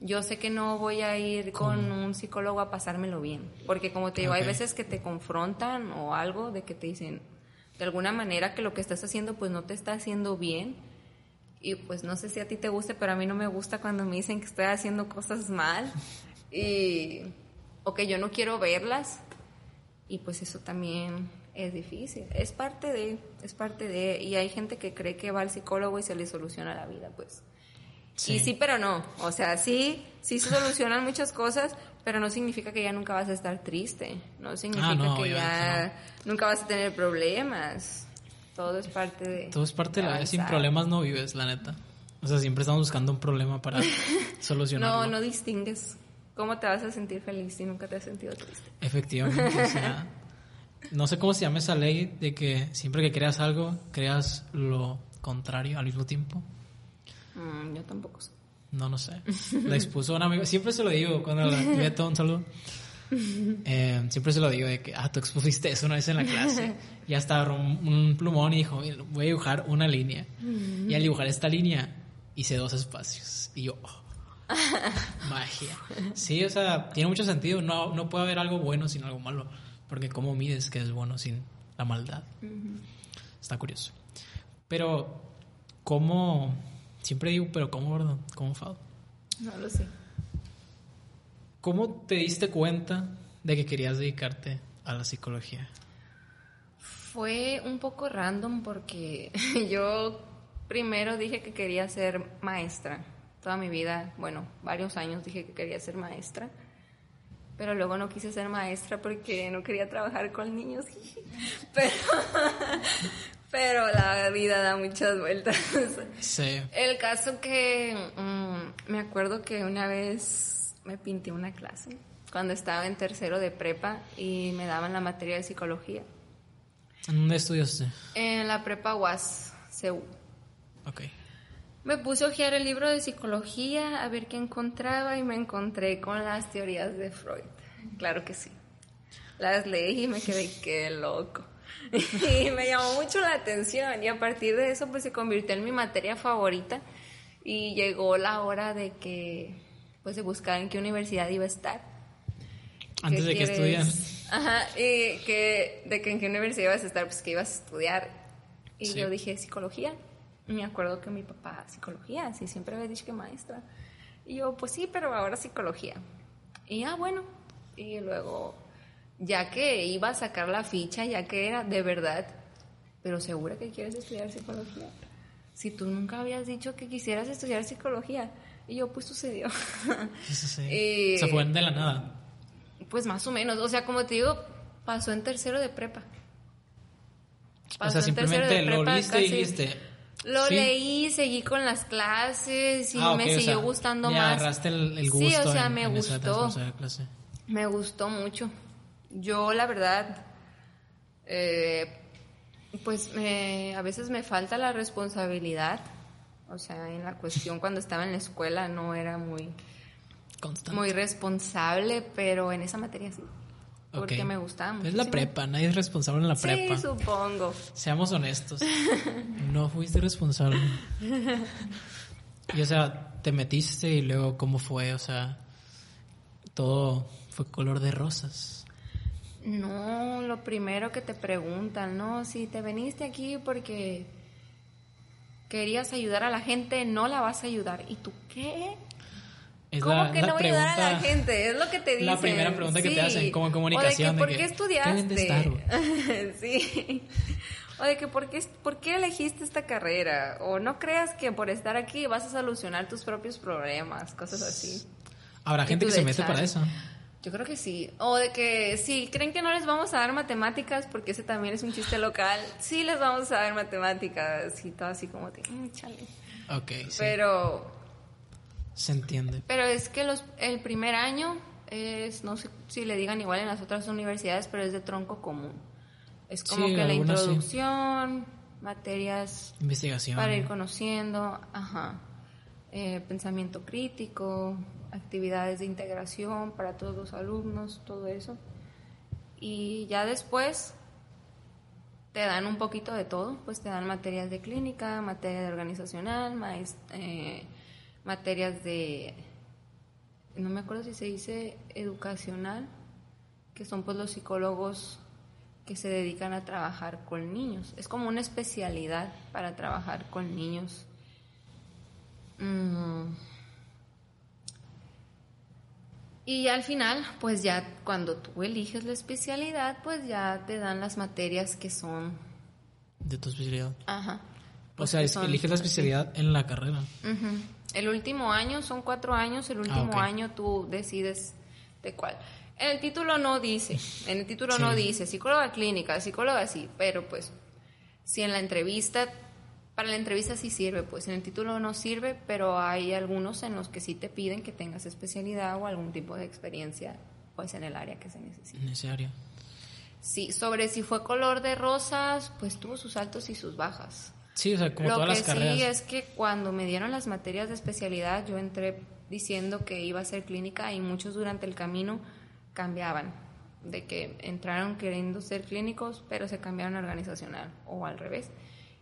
Yo sé que no voy a ir con un psicólogo a pasármelo bien, porque como te digo, hay Ok. veces que te confrontan o algo de que te dicen de alguna manera que lo que estás haciendo pues no te está haciendo bien y pues no sé si a ti te guste, pero a mí no me gusta cuando me dicen que estoy haciendo cosas mal y o que yo no quiero verlas y pues eso también es difícil. Es parte de, es parte de y hay gente que cree que va al psicólogo y se le soluciona la vida, pues. Sí. Y sí, pero no. O sea, sí, sí se solucionan muchas cosas, pero no significa que ya nunca vas a estar triste. No significa Ah, no, que ya nunca vas a tener problemas. Todo es parte de. Todo es parte de la vida. Sin problemas no vives, la neta. O sea, siempre estamos buscando un problema para *laughs* solucionarlo. No, no distingues. ¿Cómo te vas a sentir feliz si nunca te has sentido triste? Efectivamente, o sea, *laughs* no sé cómo se llama esa ley de que siempre que creas algo, creas lo contrario al mismo tiempo. Mm, yo tampoco sé. No, no sé. *laughs* La expuso un amigo. Siempre se lo digo cuando la *laughs* Beto, un saludo. Eh, siempre se lo digo de que, ah, tú expusiste eso una vez en la clase. Y hasta agarró un, un plumón y dijo, "Mira, voy a dibujar una línea. Y al dibujar esta línea hice dos espacios. Y yo, oh. *laughs* Magia. Sí, o sea, tiene mucho sentido. No, no puede haber algo bueno sin algo malo. Porque ¿cómo mides que es bueno sin la maldad? Está curioso. Pero, ¿cómo? Siempre digo, pero ¿cómo, verdad? ¿Cómo, Fado? No lo sé. ¿Cómo te diste cuenta de que querías dedicarte a la psicología? Fue un poco random porque *laughs* yo primero dije que quería ser maestra. Toda mi vida, bueno, varios años dije que quería ser maestra. Pero luego no quise ser maestra porque no quería trabajar con niños. *laughs* Pero, *laughs* pero la vida da muchas vueltas. Sí. El caso que mm, me acuerdo que una vez me pinté una clase cuando estaba en tercero de prepa y me daban la materia de psicología. ¿En dónde estudiaste? En la prepa UAS, CEU. Ok. Me puse a hojear el libro de psicología a ver qué encontraba y me encontré con las teorías de Freud. Claro que sí. Las leí y me quedé *laughs* qué loco. *laughs* y me llamó mucho la atención y a partir de eso pues se convirtió en mi materia favorita y llegó la hora de que pues de buscar en qué universidad iba a estar. Antes de que estudias. Ajá, y que, de que en qué universidad ibas a estar, pues que ibas a estudiar. Y yo dije, psicología. Me acuerdo que mi papá, psicología, sí, siempre había dicho que maestra. Y yo, pues sí, pero ahora psicología. Y ah, bueno. Y luego, ya que iba a sacar la ficha, ya que era de verdad, pero segura que quieres estudiar psicología. Si tú nunca habías dicho que quisieras estudiar psicología. Y yo, pues sucedió. *laughs* Sí, sí. *laughs* Se fue de la nada. Pues más o menos. O sea, como te digo, pasó en tercero de prepa. Pasó o sea, simplemente lo leíste y dijiste. Lo leí, seguí con las clases y ah, me siguió gustando más. agarraste el, gusto. Sí, o sea, me gustó. Me gustó mucho. Yo, la verdad, eh, pues a veces me falta la responsabilidad o sea, en la cuestión cuando estaba en la escuela no era muy, muy responsable, pero en esa materia sí. Porque me gustaba mucho. Es la prepa, nadie es responsable en la prepa. Sí, supongo. Seamos honestos. *laughs* no fuiste responsable. Y o sea, te metiste y luego cómo fue, o sea, todo fue color de rosas. No, lo primero que te preguntan, no, si te veniste aquí porque querías ayudar a la gente, no la vas a ayudar. ¿Y tú qué? ¿Cómo que no voy a ayudar a la gente? Es lo que te dicen. La primera pregunta que te hacen como en comunicación. O de que, ¿por qué estudiaste? *laughs* sí. O de que, ¿por qué, ¿por qué elegiste esta carrera? O no creas que por estar aquí vas a solucionar tus propios problemas, cosas así. Habrá gente que se mete para eso. Yo creo que sí. O de que si creen que no les vamos a dar matemáticas, porque ese también es un chiste local, sí les vamos a dar matemáticas y todo así como de, mm, chale. Ok, sí. Se entiende. Pero es que los, el primer año es, no sé si le digan igual en las otras universidades, pero es de tronco común. Es como que la introducción, materias... Investigación. Para ir conociendo, ajá. Eh, pensamiento crítico, actividades de integración para todos los alumnos, todo eso. Y ya después te dan un poquito de todo, pues te dan materias de clínica, materia de organizacional, eh, materias de, no me acuerdo si se dice educacional, que son pues los psicólogos que se dedican a trabajar con niños. Es como una especialidad para trabajar con niños. Mm. Y al final, pues ya cuando tú eliges la especialidad, pues ya te dan las materias que son... De tu especialidad. Ajá. o sea, eliges la especialidad en la carrera. El último año, son cuatro años, el último ah, año tú decides de cuál. En el título no dice, en el título no dice psicóloga clínica, psicóloga sí, pero pues si en la entrevista para la entrevista sí sirve, pues en el título no sirve, pero hay algunos en los que sí te piden que tengas especialidad o algún tipo de experiencia, pues en el área que se necesita. En ese área. Sí, sobre si fue color de rosas, pues tuvo sus altos y sus bajas. Sí, o sea, como todas las carreras. Lo que sí es que cuando me dieron las materias de especialidad, yo entré diciendo que iba a ser clínica y muchos durante el camino cambiaban, de que entraron queriendo ser clínicos, pero se cambiaron a organizacional o al revés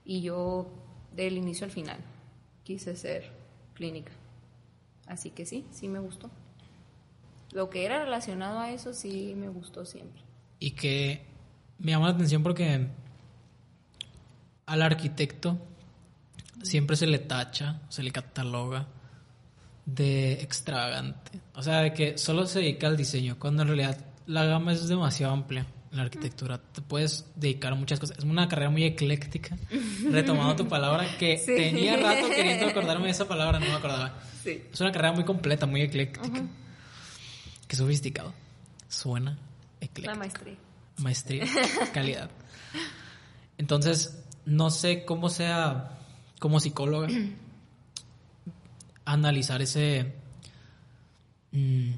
y yo del inicio al final quise ser clínica. Así que sí, sí me gustó. Lo que era relacionado a eso sí me gustó siempre. Y que me llama la atención porque al arquitecto siempre se le tacha, se le cataloga de extravagante. O sea, de que solo se dedica al diseño, cuando en realidad la gama es demasiado amplia en la arquitectura. Te puedes dedicar a muchas cosas. Es una carrera muy ecléctica. Retomando tu palabra, que *laughs* Sí. tenía rato queriendo acordarme de esa palabra, no me acordaba. Sí. Es una carrera muy completa, muy ecléctica. Qué sofisticado. Suena La ecléctico. maestría. Maestría, calidad. Entonces, no sé cómo sea como psicóloga *clears throat* analizar ese mm,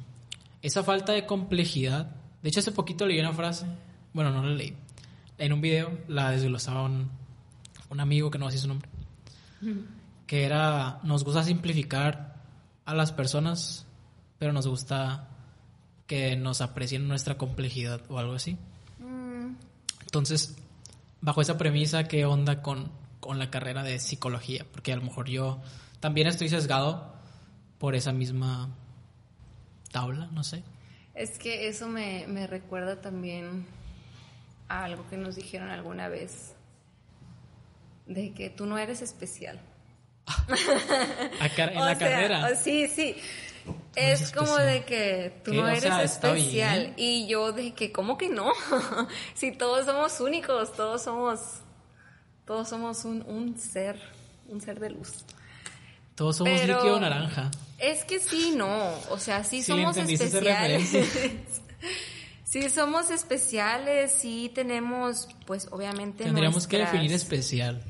esa falta de complejidad. De hecho, hace poquito leí una frase, bueno, no la leí. En un video la desglosaba un, un amigo que no sé su nombre. Que era nos gusta simplificar a las personas, pero nos gusta que nos aprecien nuestra complejidad o algo así. Mm, Entonces, bajo esa premisa, ¿qué onda con, con la carrera de psicología? Porque a lo mejor yo también estoy sesgado por esa misma tabla, no sé. Es que eso me, me recuerda también a algo que nos dijeron alguna vez. De que tú no eres especial. A *laughs* car- en *laughs* O la sea, carrera. o- sí, Es como de que tú ¿Qué? no O eres sea, especial. Y yo de que, ¿cómo que no? *laughs* si todos somos únicos, todos somos, todos somos un, un ser, un ser de luz. Todos somos pero- líquido naranja. Es que sí, no. O sea, sí le somos especiales. *laughs* sí somos especiales, sí tenemos, pues obviamente. Tendríamos que definir especial.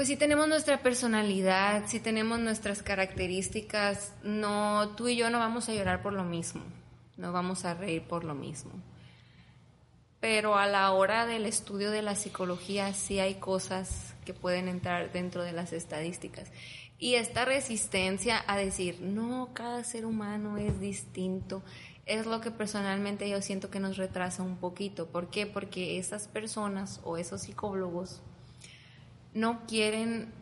Pues sí tenemos nuestra personalidad, sí tenemos nuestras características. No, tú y yo no vamos a llorar por lo mismo, no vamos a reír por lo mismo. Pero a la hora del estudio de la psicología sí hay cosas que pueden entrar dentro de las estadísticas. Y esta resistencia a decir, no, cada ser humano es distinto, es lo que personalmente yo siento que nos retrasa un poquito. ¿Por qué? Porque esas personas o esos psicólogos no quieren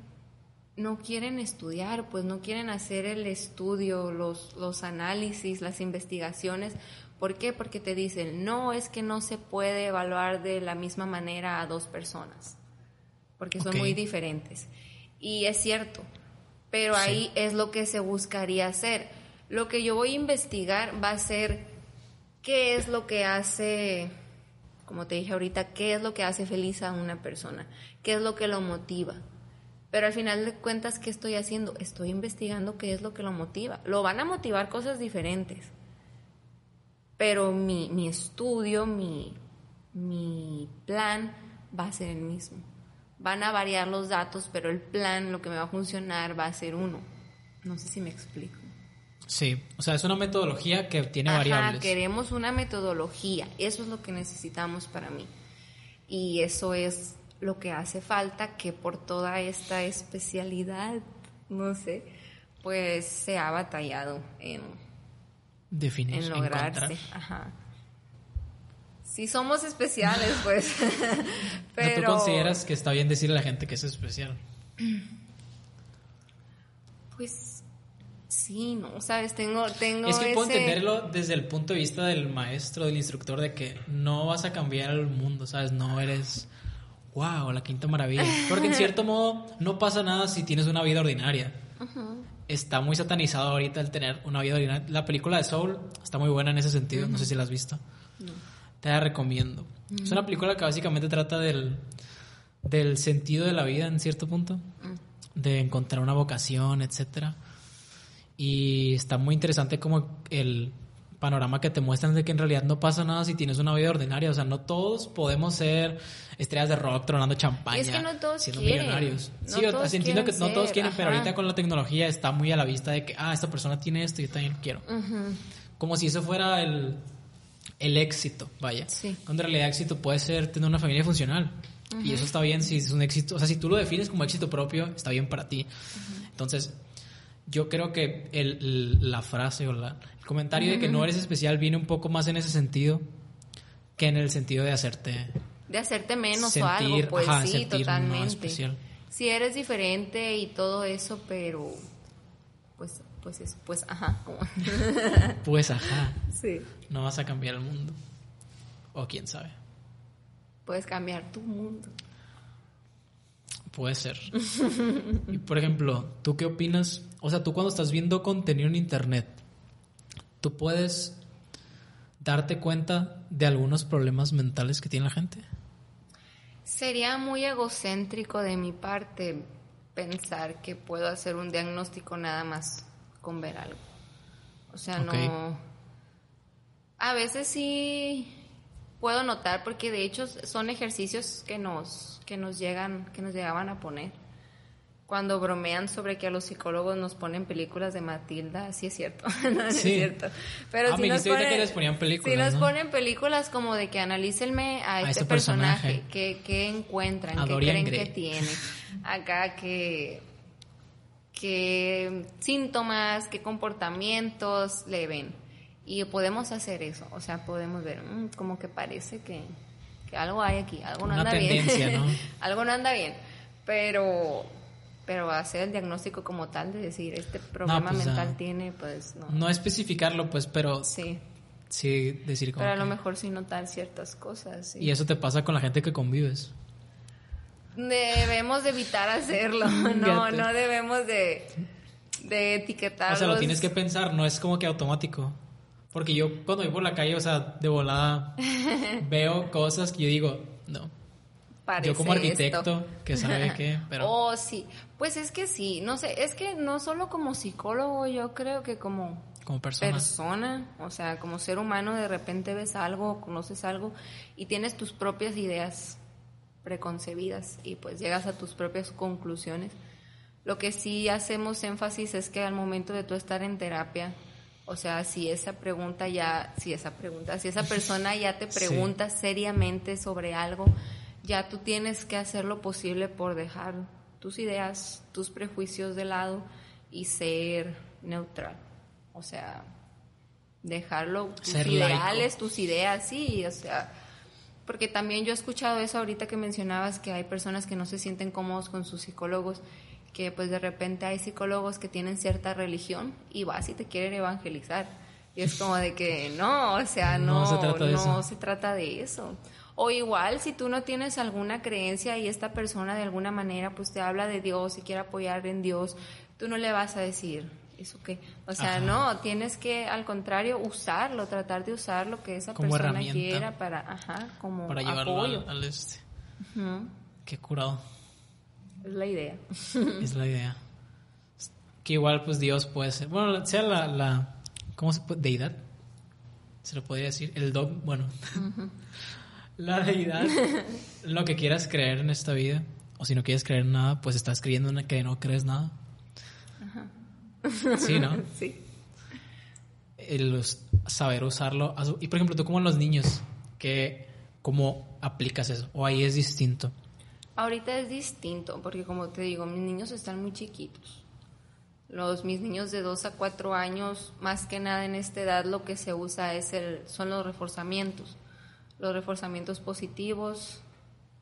no quieren estudiar, pues no quieren hacer el estudio, los, los análisis, las investigaciones. ¿Por qué? Porque te dicen, no, es que no se puede evaluar de la misma manera a dos personas, porque son muy diferentes. Y es cierto, pero Sí. ahí es lo que se buscaría hacer. Lo que yo voy a investigar va a ser qué es lo que hace, como te dije ahorita, qué es lo que hace feliz a una persona, qué es lo que lo motiva. Pero al final de cuentas, ¿qué estoy haciendo? Estoy investigando qué es lo que lo motiva. Lo van a motivar cosas diferentes. Pero mi, mi estudio, mi, mi plan va a ser el mismo. Van a variar los datos, pero el plan, lo que me va a funcionar, va a ser uno. No sé si me explico. Sí, o sea, es una metodología que tiene Ajá, variables. queremos una metodología. Eso es lo que necesitamos para mí. Y eso es lo que hace falta que por toda esta especialidad, no sé, pues se ha batallado en, Definir, en lograrse. Ajá. Sí somos especiales, *laughs* pues. Pero Pero tú consideras que está bien decirle a la gente que es especial. pues sí, no, sabes, tengo tengo Es que puedo entenderlo desde el punto de vista del maestro, del instructor, de que no vas a cambiar el mundo, ¿sabes? No eres, wow, la quinta maravilla. Porque en cierto modo no pasa nada si tienes una vida ordinaria. Está muy satanizado ahorita el tener una vida ordinaria. La película de Soul está muy buena en ese sentido, no sé si la has visto. Te la recomiendo. Es una película que básicamente trata del, del sentido de la vida en cierto punto, de encontrar una vocación, etcétera. Y está muy interesante como el panorama que te muestran de que en realidad no pasa nada si tienes una vida ordinaria. O sea, no todos podemos ser estrellas de rock tronando champaña. Es que no todos siendo quieren. millonarios. No sí, todos entiendo que no todos quieren, pero ahorita con la tecnología está muy a la vista de que, ah, esta persona tiene esto y yo también quiero. Como si eso fuera el, el éxito, vaya. Sí. Cuando en realidad éxito puede ser tener una familia funcional. Y eso está bien si es un éxito. O sea, si tú lo defines como éxito propio, está bien para ti. Entonces, yo creo que el, el- la frase o la, el comentario de que no eres especial viene un poco más en ese sentido que en el sentido de hacerte. de hacerte menos Sentir, o algo, pues ajá, sí, totalmente. especial. Si eres diferente y todo eso, pero pues pues es, pues, ajá. como- *laughs* Pues ajá, sí. no vas a cambiar el mundo. O quién sabe. Puedes cambiar tu mundo. Puede ser. *laughs* Y por ejemplo, ¿tú qué opinas? O sea, tú cuando estás viendo contenido en internet, ¿tú puedes darte cuenta de algunos problemas mentales que tiene la gente? Sería muy egocéntrico de mi parte pensar que puedo hacer un diagnóstico nada más con ver algo. O sea, no... A veces sí puedo notar porque de hecho son ejercicios que nos que nos llegan que nos llegaban a poner cuando bromean sobre que a los psicólogos nos ponen películas de Matilda, sí es cierto, *laughs* no, Sí. es cierto. Pero Ah, sí nos ponen, que les ponían películas, sí nos ¿no? ponen películas como de que analícenme a, este, este personaje, personaje. qué, qué encuentran, A qué creen que tiene, acá que qué síntomas, qué comportamientos le ven. Y podemos hacer eso, o sea, podemos ver, mm, como que parece que, que algo hay aquí, algo no Una anda bien. ¿no? *laughs* algo no anda bien, pero pero hacer el diagnóstico como tal de decir este problema pues, mental ah, tiene, pues no. No especificarlo, pues, pero Sí, sí decir como pero a lo mejor sí notar ciertas cosas. sí. Y eso te pasa con la gente que convives. Debemos de evitar hacerlo, *laughs* no, no debemos de, de etiquetar. O sea, lo tienes que pensar, no es como que automático. Porque yo cuando voy por la calle, o sea, de volada *laughs* veo cosas que yo digo, no. yo como arquitecto, que sabe qué, *laughs* pero Oh, sí. Pues es que sí, no sé, es que no solo como psicólogo, yo creo que como como persona. persona, o sea, como ser humano, de repente ves algo, conoces algo y tienes tus propias ideas preconcebidas y pues llegas a tus propias conclusiones. Lo que sí hacemos énfasis es que al momento de tú estar en terapia, o sea, si esa pregunta ya, si esa pregunta, si esa persona ya te *laughs* Sí. pregunta seriamente sobre algo, ya tú tienes que hacer lo posible por dejar tus ideas, tus prejuicios de lado y ser neutral. O sea, dejarlo, tus Ser laico. ideales, tus ideas, sí, o sea, porque también yo he escuchado eso ahorita que mencionabas que hay personas que no se sienten cómodos con sus psicólogos, que pues de repente hay psicólogos que tienen cierta religión y vas y te quieren evangelizar. Y es como de que no, o sea, No no, se trata de no eso. se trata de eso. O igual, si tú no tienes alguna creencia y esta persona de alguna manera pues te habla de Dios y quiere apoyar en Dios, tú no le vas a decir, ¿eso qué? O sea, Ajá. no, tienes que al contrario usarlo, tratar de usar lo que esa Como persona quiera para, ajá, como para llevarlo apoyo. al, al este. Qué curado. Es la idea. *laughs* es la idea. Que igual, pues Dios puede ser. Bueno, sea la. la ¿Cómo se puede? Deidad. Se lo podría decir. El dog. Bueno. *laughs* la deidad. *laughs* lo que quieras creer en esta vida. O si no quieres creer en nada, pues estás creyendo en que no crees nada. Sí, ¿no? Sí. El saber usarlo. Y por ejemplo, tú como los niños, que ¿cómo aplicas eso? O ahí es distinto. Ahorita es distinto, porque como te digo, mis niños están muy chiquitos. Los, mis niños de 2 a 4 años, más que nada en esta edad, lo que se usa es el, son los reforzamientos. Los reforzamientos positivos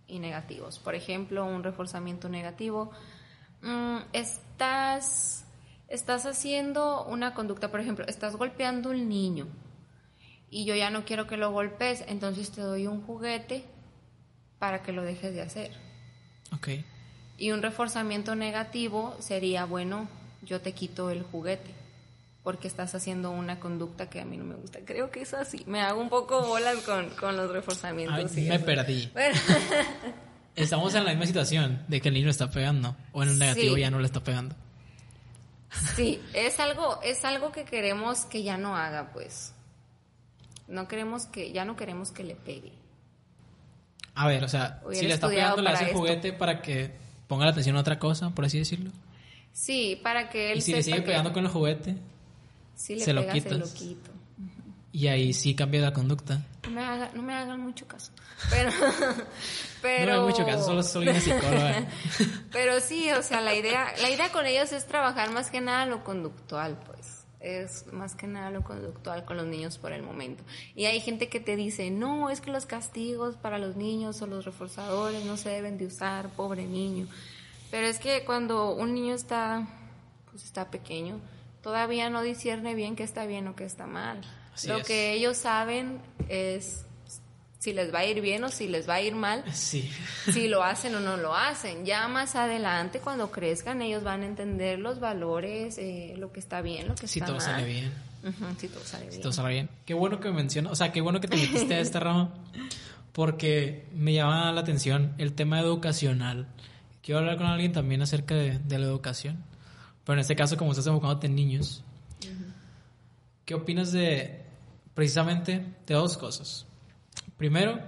y negativos. Por ejemplo, un reforzamiento negativo. mm, estás, estás haciendo una conducta, por ejemplo, estás golpeando un niño y yo ya no quiero que lo golpes, entonces te doy un juguete para que lo dejes de hacer. Ok. Y un reforzamiento negativo sería, bueno, yo te quito el juguete porque estás haciendo una conducta que a mí no me gusta. Creo que es así. Me hago un poco bolas con, con los reforzamientos. Ay, y me eso. perdí. *laughs* Estamos en la misma situación de que el niño está pegando. O en un negativo Sí. ya no le está pegando. sí, es algo, es algo que queremos que ya no haga, pues. No queremos que, ya no queremos que le pegue. A ver, o sea, Hubiera si le está pegando, le hace el juguete para que ponga la atención a otra cosa, por así decirlo. Sí, para que él Y si le sigue que pegando con el juguete, si le se lo pega, se lo quitas. quito. y ahí sí cambia la conducta. No me, haga- no me hagan mucho caso. Pero, pero... *laughs* No me da mucho caso, solo soy una psicóloga. *laughs* Pero sí, o sea, la idea, la idea con ellos es trabajar más que nada lo conductual, pues. Es más que nada lo conductual con los niños por el momento. Y hay gente que te dice, no, es que los castigos para los niños o los reforzadores no se deben de usar, pobre niño. Pero es que cuando un niño está, pues está pequeño, todavía no discierne bien qué está bien o qué está mal. Así Lo es. que ellos saben es si les va a ir bien o si les va a ir mal, Sí. si lo hacen o no lo hacen. Ya más adelante, cuando crezcan, ellos van a entender los valores, eh, lo que está bien, lo que Si está todo mal. sale bien. Ujú, si todo sale Si bien. todo sale bien. Qué bueno que mencionas, o sea, qué bueno que te metiste a esta rama, porque me llama la atención el tema educacional. Quiero hablar con alguien también acerca de, de la educación, pero en este caso, como estás enfocándote en niños, ¿qué opinas de, precisamente, de dos cosas? Primero,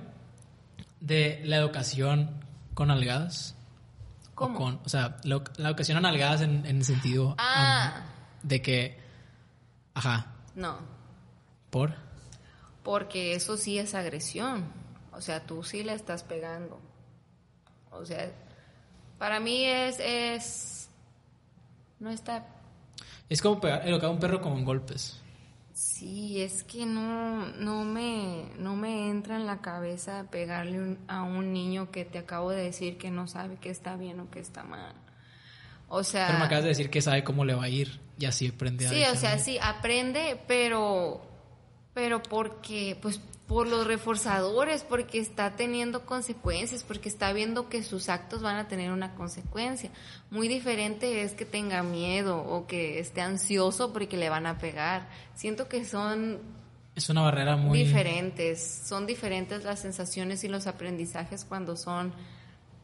de la educación con algadas. O, ¿Cómo? con, o sea, la, la educación en algadas en, en el sentido Ah. um, de que, ajá, No, por... porque eso sí es agresión. O sea, tú sí le estás pegando. O sea, para mí es, es, no está Es como pegar, educar a un perro con golpes. Sí, es que no, no, me, no me entra en la cabeza pegarle un- a un niño que te acabo de decir que no sabe qué está bien o qué está mal. O sea... Pero me acabas de decir que sabe cómo le va a ir y así aprende a Sí, o sea, sí, aprende, pero, pero porque, pues, por los reforzadores, porque está teniendo consecuencias, porque está viendo que sus actos van a tener una consecuencia. Muy diferente es que tenga miedo o que esté ansioso porque le van a pegar. Siento que son Es una barrera muy... diferentes, son diferentes las sensaciones y los aprendizajes cuando son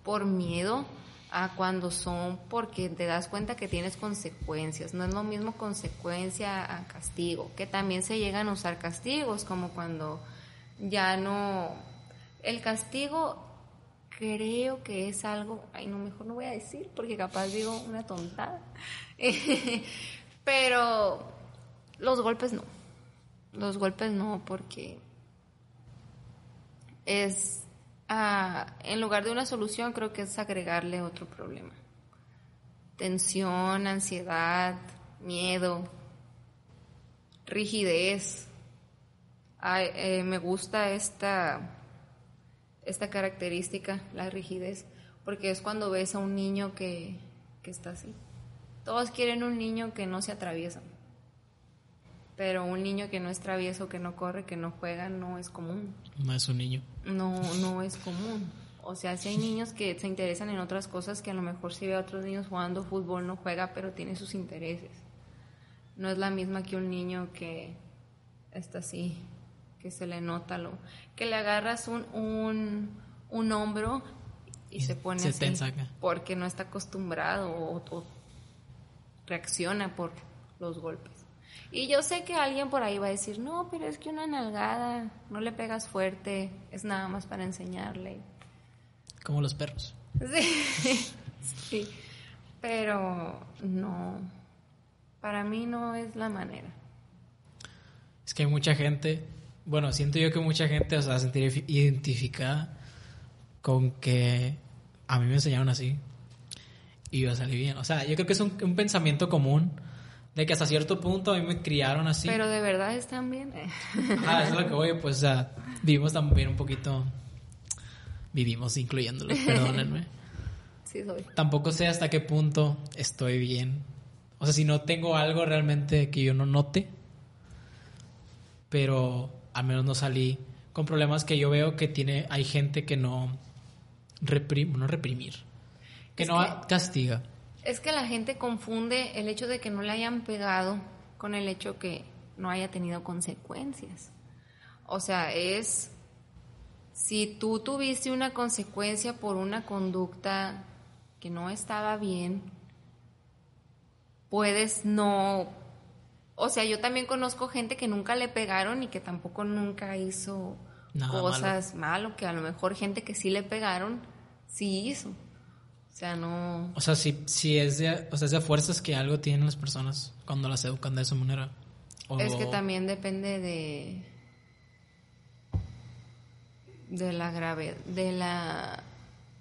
por miedo a cuando son porque te das cuenta que tienes consecuencias. No es lo mismo consecuencia a castigo, que también se llegan a usar castigos, como cuando ya no... El castigo creo que es algo, ay no, mejor no voy a decir porque capaz digo una tontada, *laughs* pero los golpes no. Los golpes no, porque es, ah, en lugar de una solución, creo que es agregarle otro problema. Tensión, ansiedad, miedo, rigidez. Ay, eh, me gusta esta, esta característica, la rigidez, porque es cuando ves a un niño que, que está así. Todos quieren un niño que no se atraviesa. Pero un niño que no es travieso, que no corre, que no juega, no es común. No es un niño. No, no es común. O sea, si hay niños que se interesan en otras cosas que a lo mejor si ve a otros niños jugando fútbol no juega, pero tiene sus intereses. No es la misma que un niño que está así, que se le nota lo... Que le agarras un, un, un hombro y se pone Se así. tensa acá. Porque no está acostumbrado o, o reacciona por los golpes. Y yo sé que alguien por ahí va a decir, no, pero es que una nalgada, no le pegas fuerte, es nada más para enseñarle. Como los perros. Sí, *laughs* sí, pero no, para mí no es la manera. Es que hay mucha gente, bueno, siento yo que mucha gente, o se sentir identificada con que a mí me enseñaron así y yo salí bien. O sea, yo creo que es un, un pensamiento común de que hasta cierto punto a mí me criaron así. Pero de verdad están bien. *laughs* Ah, eso es lo que voy, pues, o sea, vivimos también un poquito, vivimos incluyéndolos, *laughs* perdónenme. sí, soy. Tampoco sé hasta qué punto estoy bien. O sea, si no tengo algo realmente que yo no note, pero al menos no salí con problemas que yo veo que tiene, hay gente que no, reprim, no reprimir, que Es no que- castiga. Es que la gente confunde el hecho de que no le hayan pegado con el hecho que no haya tenido consecuencias. O sea, es si tú tuviste una consecuencia por una conducta que no estaba bien, puedes no... O sea, yo también conozco gente que nunca le pegaron y que tampoco nunca hizo Nada cosas malo, que a lo mejor gente que sí le pegaron, sí hizo. O sea, no... O sea, si, si es de, o sea, es de fuerzas que algo tienen las personas cuando las educan de esa manera. O- Es que también depende de de la gravedad, de la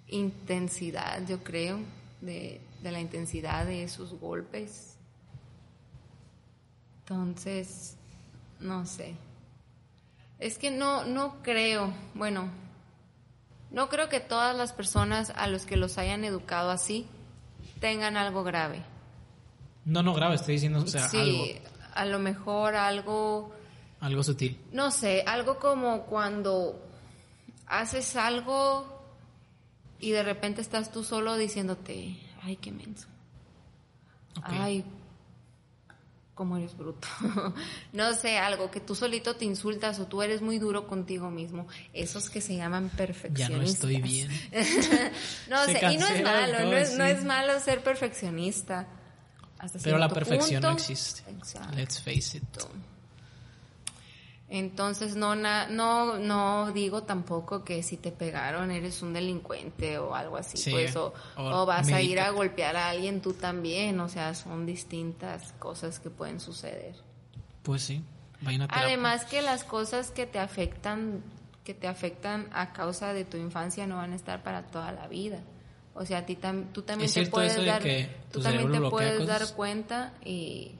intensidad, yo creo, de, de la intensidad de sus golpes. Entonces, no sé. Es que no, no creo, bueno, no creo que todas las personas a los que los hayan educado así tengan algo grave. No, no grave, estoy diciendo, o sea, sí, algo, a lo mejor algo, algo sutil. no sé, algo como cuando haces algo y de repente estás tú solo diciéndote, ay, qué menso. Ok. Ay, cómo eres bruto. *laughs* no sé, algo que tú solito te insultas o tú eres muy duro contigo mismo. Esos que se llaman Ya perfeccionistas. no estoy bien. *laughs* no sé, y no es malo, todo, no es, no es malo ser perfeccionista. Hasta Pero la perfección no existe. Exacto. Let's face it. Entonces no, na- no, no digo tampoco que si te pegaron eres un delincuente o algo así, Sí, pues, o, o o vas a ir a golpear a alguien tú también, o sea, son distintas cosas que pueden suceder. Pues sí, vayan a terapia. Además que las cosas que te afectan, que te afectan a causa de tu infancia no van a estar para toda la vida. O sea, a ti tam- tú también ¿Es te puedes dar, tú también te puedes dar cuenta y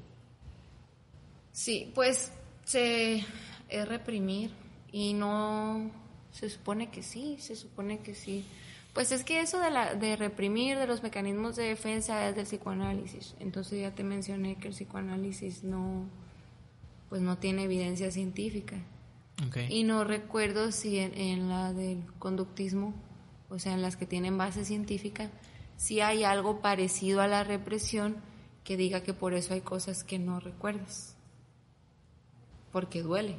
sí, pues se es reprimir y no se supone que sí, se supone que sí. Pues es que eso de la de reprimir de los mecanismos de defensa es del psicoanálisis. Entonces ya te mencioné que el psicoanálisis no pues no tiene evidencia científica. Y no recuerdo si en, en la del conductismo, o sea, en las que tienen base científica, si hay algo parecido a la represión que diga que por eso hay cosas que no recuerdas. Porque duele.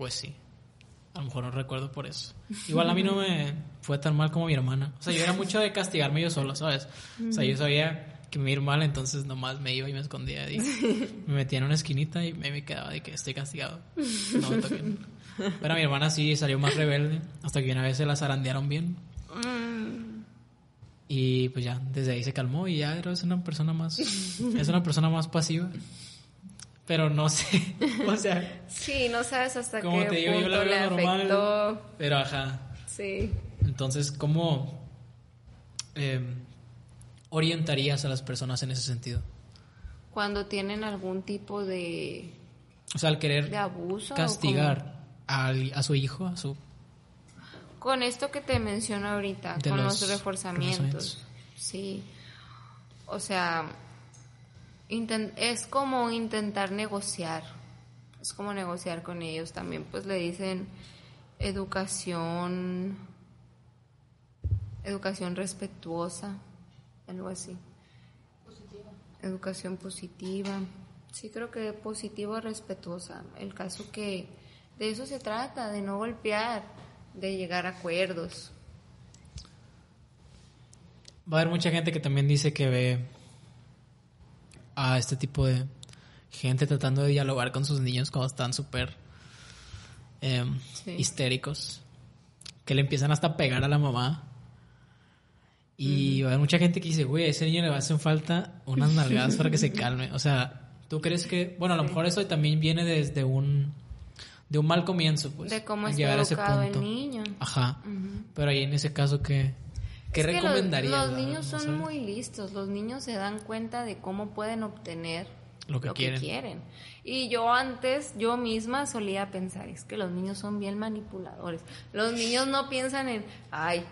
Pues sí. A lo mejor no recuerdo por eso. Igual a mí no me fue tan mal como mi hermana. O sea, yo era mucho de castigarme yo solo, ¿sabes? O sea, yo sabía que me iba mal, entonces nomás me iba y me escondía. Y *laughs* me metía en una esquinita y me, quedaba de que estoy castigado. *laughs* No me toquen. Pero mi hermana sí salió más rebelde. Hasta que una vez se la zarandearon bien. Y pues ya, desde ahí se calmó y ya era es una persona más. Es una persona más pasiva. Pero no sé. *laughs* O sea, Sí, no sabes hasta como qué te digo, yo punto la le normal. afectó. Pero ajá. Sí. Entonces, ¿cómo eh, orientarías a las personas en ese sentido? Cuando tienen algún tipo de, O sea, al querer de abuso. castigar al- a su hijo, a su... Con esto que te menciono ahorita, De con los los, reforzamientos. reforzamientos. Sí. O sea, es como intentar negociar. Es como negociar con ellos. También pues le dicen educación, educación respetuosa, algo así. Educación positiva. Sí, creo que positiva, respetuosa. El caso que de eso se trata, de no golpear, de llegar a acuerdos. Va a haber mucha gente que también dice que ve a este tipo de gente tratando de dialogar con sus niños cuando están súper em, Sí. histéricos, que le empiezan hasta a pegar a la mamá. Y va a haber mucha gente que dice, güey, a ese niño le hacen falta unas nalgadas para que se calme. O sea, ¿tú crees que, bueno, a lo mejor eso también viene desde un, de un mal comienzo, pues. de cómo está llegar a ese educado el punto. niño. Ajá. Ujú. Pero ahí en ese caso, ¿qué, qué los- recomendarías? Los, niños son muy listos, los niños se dan cuenta de cómo pueden obtener Lo que quieren. Y yo antes, yo misma solía pensar, es que los niños son bien manipuladores. Los niños no piensan en, ay,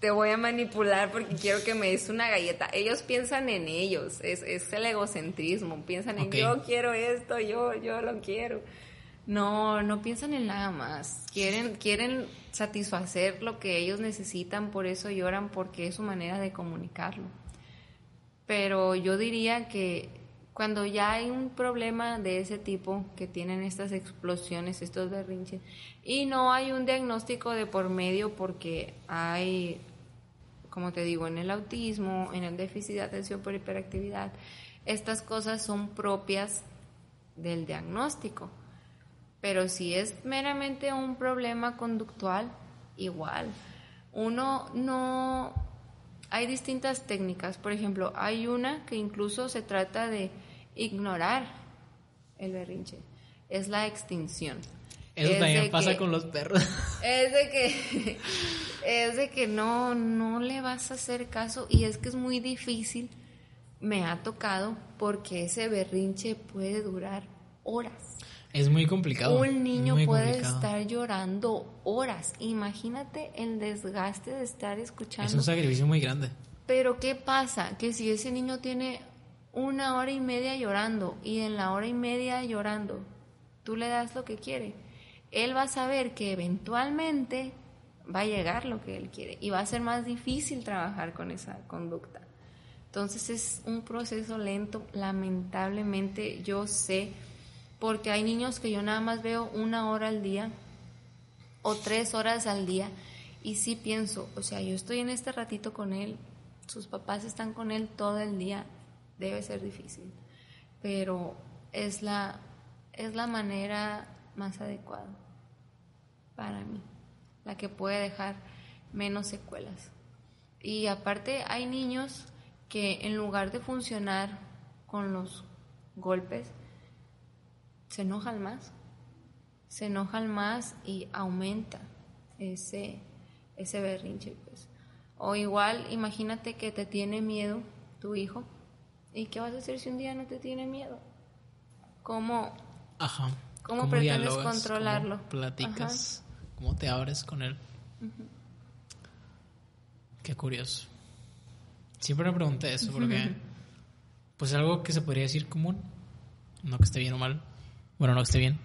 te voy a manipular porque quiero que me des una galleta. Ellos piensan en ellos, es, es el egocentrismo, piensan en yo quiero esto, yo, yo lo quiero. No, no piensan en nada más. Quieren, quieren satisfacer lo que ellos necesitan, por eso lloran, porque es su manera de comunicarlo. Pero yo diría que cuando ya hay un problema de ese tipo, que tienen estas explosiones, estos berrinches, y no hay un diagnóstico de por medio porque hay, como te digo, en el autismo, en el déficit de atención por hiperactividad, estas cosas son propias del diagnóstico. Pero si es meramente un problema conductual, igual. Uno no... Hay distintas técnicas. Por ejemplo, hay una que incluso se trata de ignorar el berrinche. Es la extinción. Eso Es también pasa que- con los perros. *laughs* es de que es de que no no le vas a hacer caso y es que es muy difícil me ha tocado porque ese berrinche puede durar horas Es muy complicado. un niño puede complicado. estar llorando horas imagínate el desgaste de estar Es escuchando un sacrificio muy grande. Pero ¿qué pasa? Que si ese niño tiene una hora y media llorando y en la hora y media llorando tú le das lo que quiere, él va a saber que eventualmente va a llegar lo que él quiere y va a ser más difícil trabajar con esa conducta. Entonces es un proceso lento, lamentablemente yo sé, porque hay niños que yo nada más veo una hora al día o tres horas al día y sí pienso, o sea, yo estoy en este ratito con él, sus papás están con él todo el día, debe ser difícil, pero es la, es la manera más adecuada para mí, la que puede dejar menos secuelas. Y aparte hay niños que en lugar de funcionar con los golpes, se enojan más, se enojan más y aumenta ese, ese berrinche. Pues. O igual, imagínate que te tiene miedo tu hijo. ¿Y qué vas a hacer si un día no te tiene miedo? ¿Cómo, Ajá. ¿Cómo, pretendes controlarlo? ¿Cómo platicas? ¿Cómo te abres con él? Qué curioso. Siempre me pregunté eso porque, pues, es algo que se podría decir común. No que esté bien o mal. Bueno, no esté bien.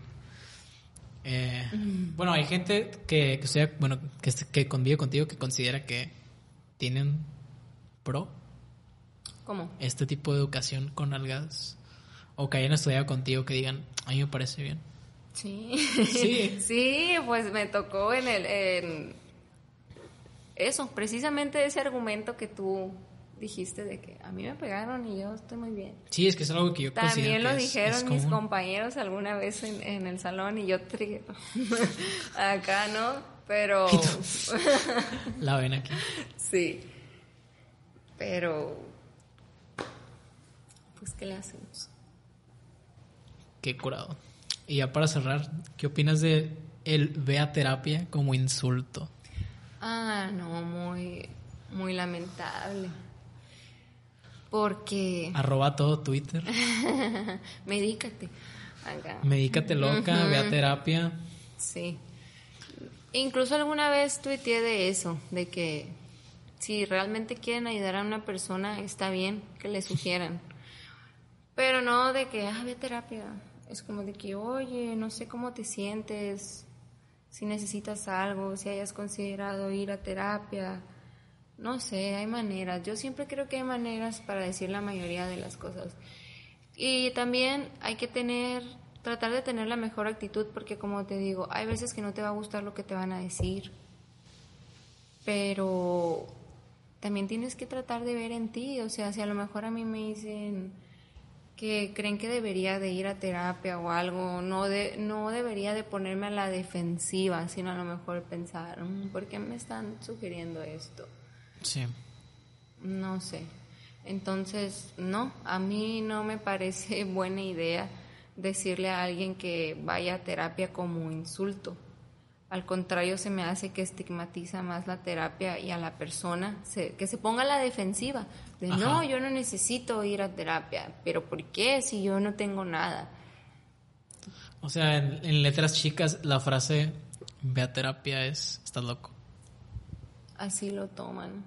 Eh, bueno, hay gente que, que, sea, bueno, que, que convive contigo que considera que tienen pro. ¿Cómo? Este tipo de educación con algas. O que hayan estudiado contigo que digan, a mí me parece bien. Sí. Sí. *laughs* sí, pues me tocó en el. En eso, precisamente ese argumento que tú dijiste de que a mí me pegaron y yo estoy muy bien. Sí, es que es algo que yo También lo dijeron mis compañeros alguna vez en, el salón y yo *laughs* acá, ¿no? Pero... *laughs* La ven aquí. Sí. Pero... Pues, ¿qué le hacemos? Qué curado. Y ya para cerrar, ¿qué opinas de el vea terapia como insulto? Ah, no, muy, muy lamentable. Porque... Arroba todo Twitter. *laughs* Medícate. Medícate loca, ve a terapia. Sí. Incluso alguna vez tuiteé de eso, de que si realmente quieren ayudar a una persona, está bien que le sugieran. Pero no de que, ah, ve a terapia. Es como de que, oye, no sé cómo te sientes, si necesitas algo, si hayas considerado ir a terapia no sé, hay maneras. Yo siempre creo que hay maneras para decir la mayoría de las cosas. Y también hay que tener, tratar de tener la mejor actitud porque como te digo, hay veces que no te va a gustar lo que te van a decir. Pero también tienes que tratar de ver en ti, o sea, si a lo mejor a mí me dicen que creen que debería de ir a terapia o algo, no de, no debería de ponerme a la defensiva, sino a lo mejor pensar, mm, ¿por qué me están sugiriendo esto? Sí. No sé. Entonces, no, a mí no me parece *laughs* buena idea decirle a alguien que vaya a terapia como insulto. Al contrario, se me hace que estigmatiza más la terapia y a la persona que se ponga a la defensiva. De no, yo no necesito ir a terapia. Pero ¿por qué si yo no tengo nada? O sea, en, letras chicas, la frase ve a terapia es, estás loco. Así lo toman.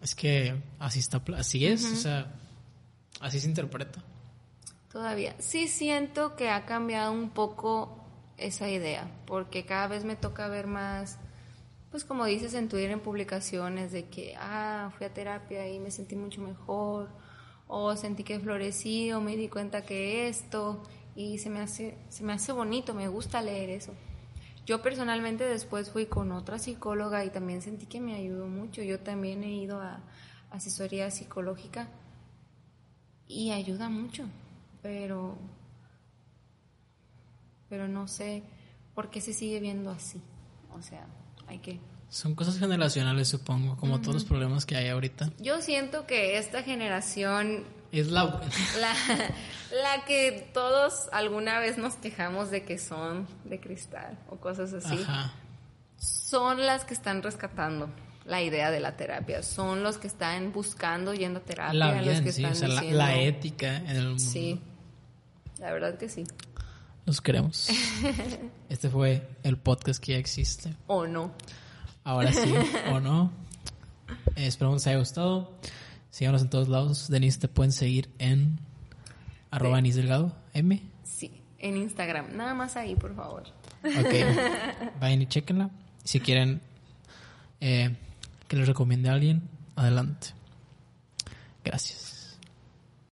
Es que así está, así es, o sea, así se interpreta. Todavía. Sí siento que ha cambiado un poco esa idea, porque cada vez me toca ver más, pues como dices en Twitter, en publicaciones de que, ah, fui a terapia y me sentí mucho mejor, o sentí que florecí, o me di cuenta que esto, y se me hace, se me hace bonito, me gusta leer eso. Yo personalmente después fui con otra psicóloga y también sentí que me ayudó mucho. Yo también he ido a asesoría psicológica y ayuda mucho, pero pero no sé por qué se sigue viendo así. O sea, hay que son cosas generacionales, supongo, como todos los problemas que hay ahorita. Yo siento que esta generación es la... la... la que todos alguna vez nos quejamos de que son de cristal o cosas así. Son las que están rescatando la idea de la terapia. Son los que están buscando yendo a terapia. La los que están la, la, ética en el mundo. Sí, la verdad que sí. Los queremos. *laughs* este fue el podcast que ya existe. O no. Ahora sí, *laughs* o no. Eh, esperamos les haya gustado. Síganos en todos lados. Denise, te pueden seguir en arroba Sí. Delgado, M. Sí, en Instagram. Nada más ahí, por favor. Ok. *laughs* Vayan y chequenla. Si quieren eh, que les recomiende a alguien, adelante. Gracias.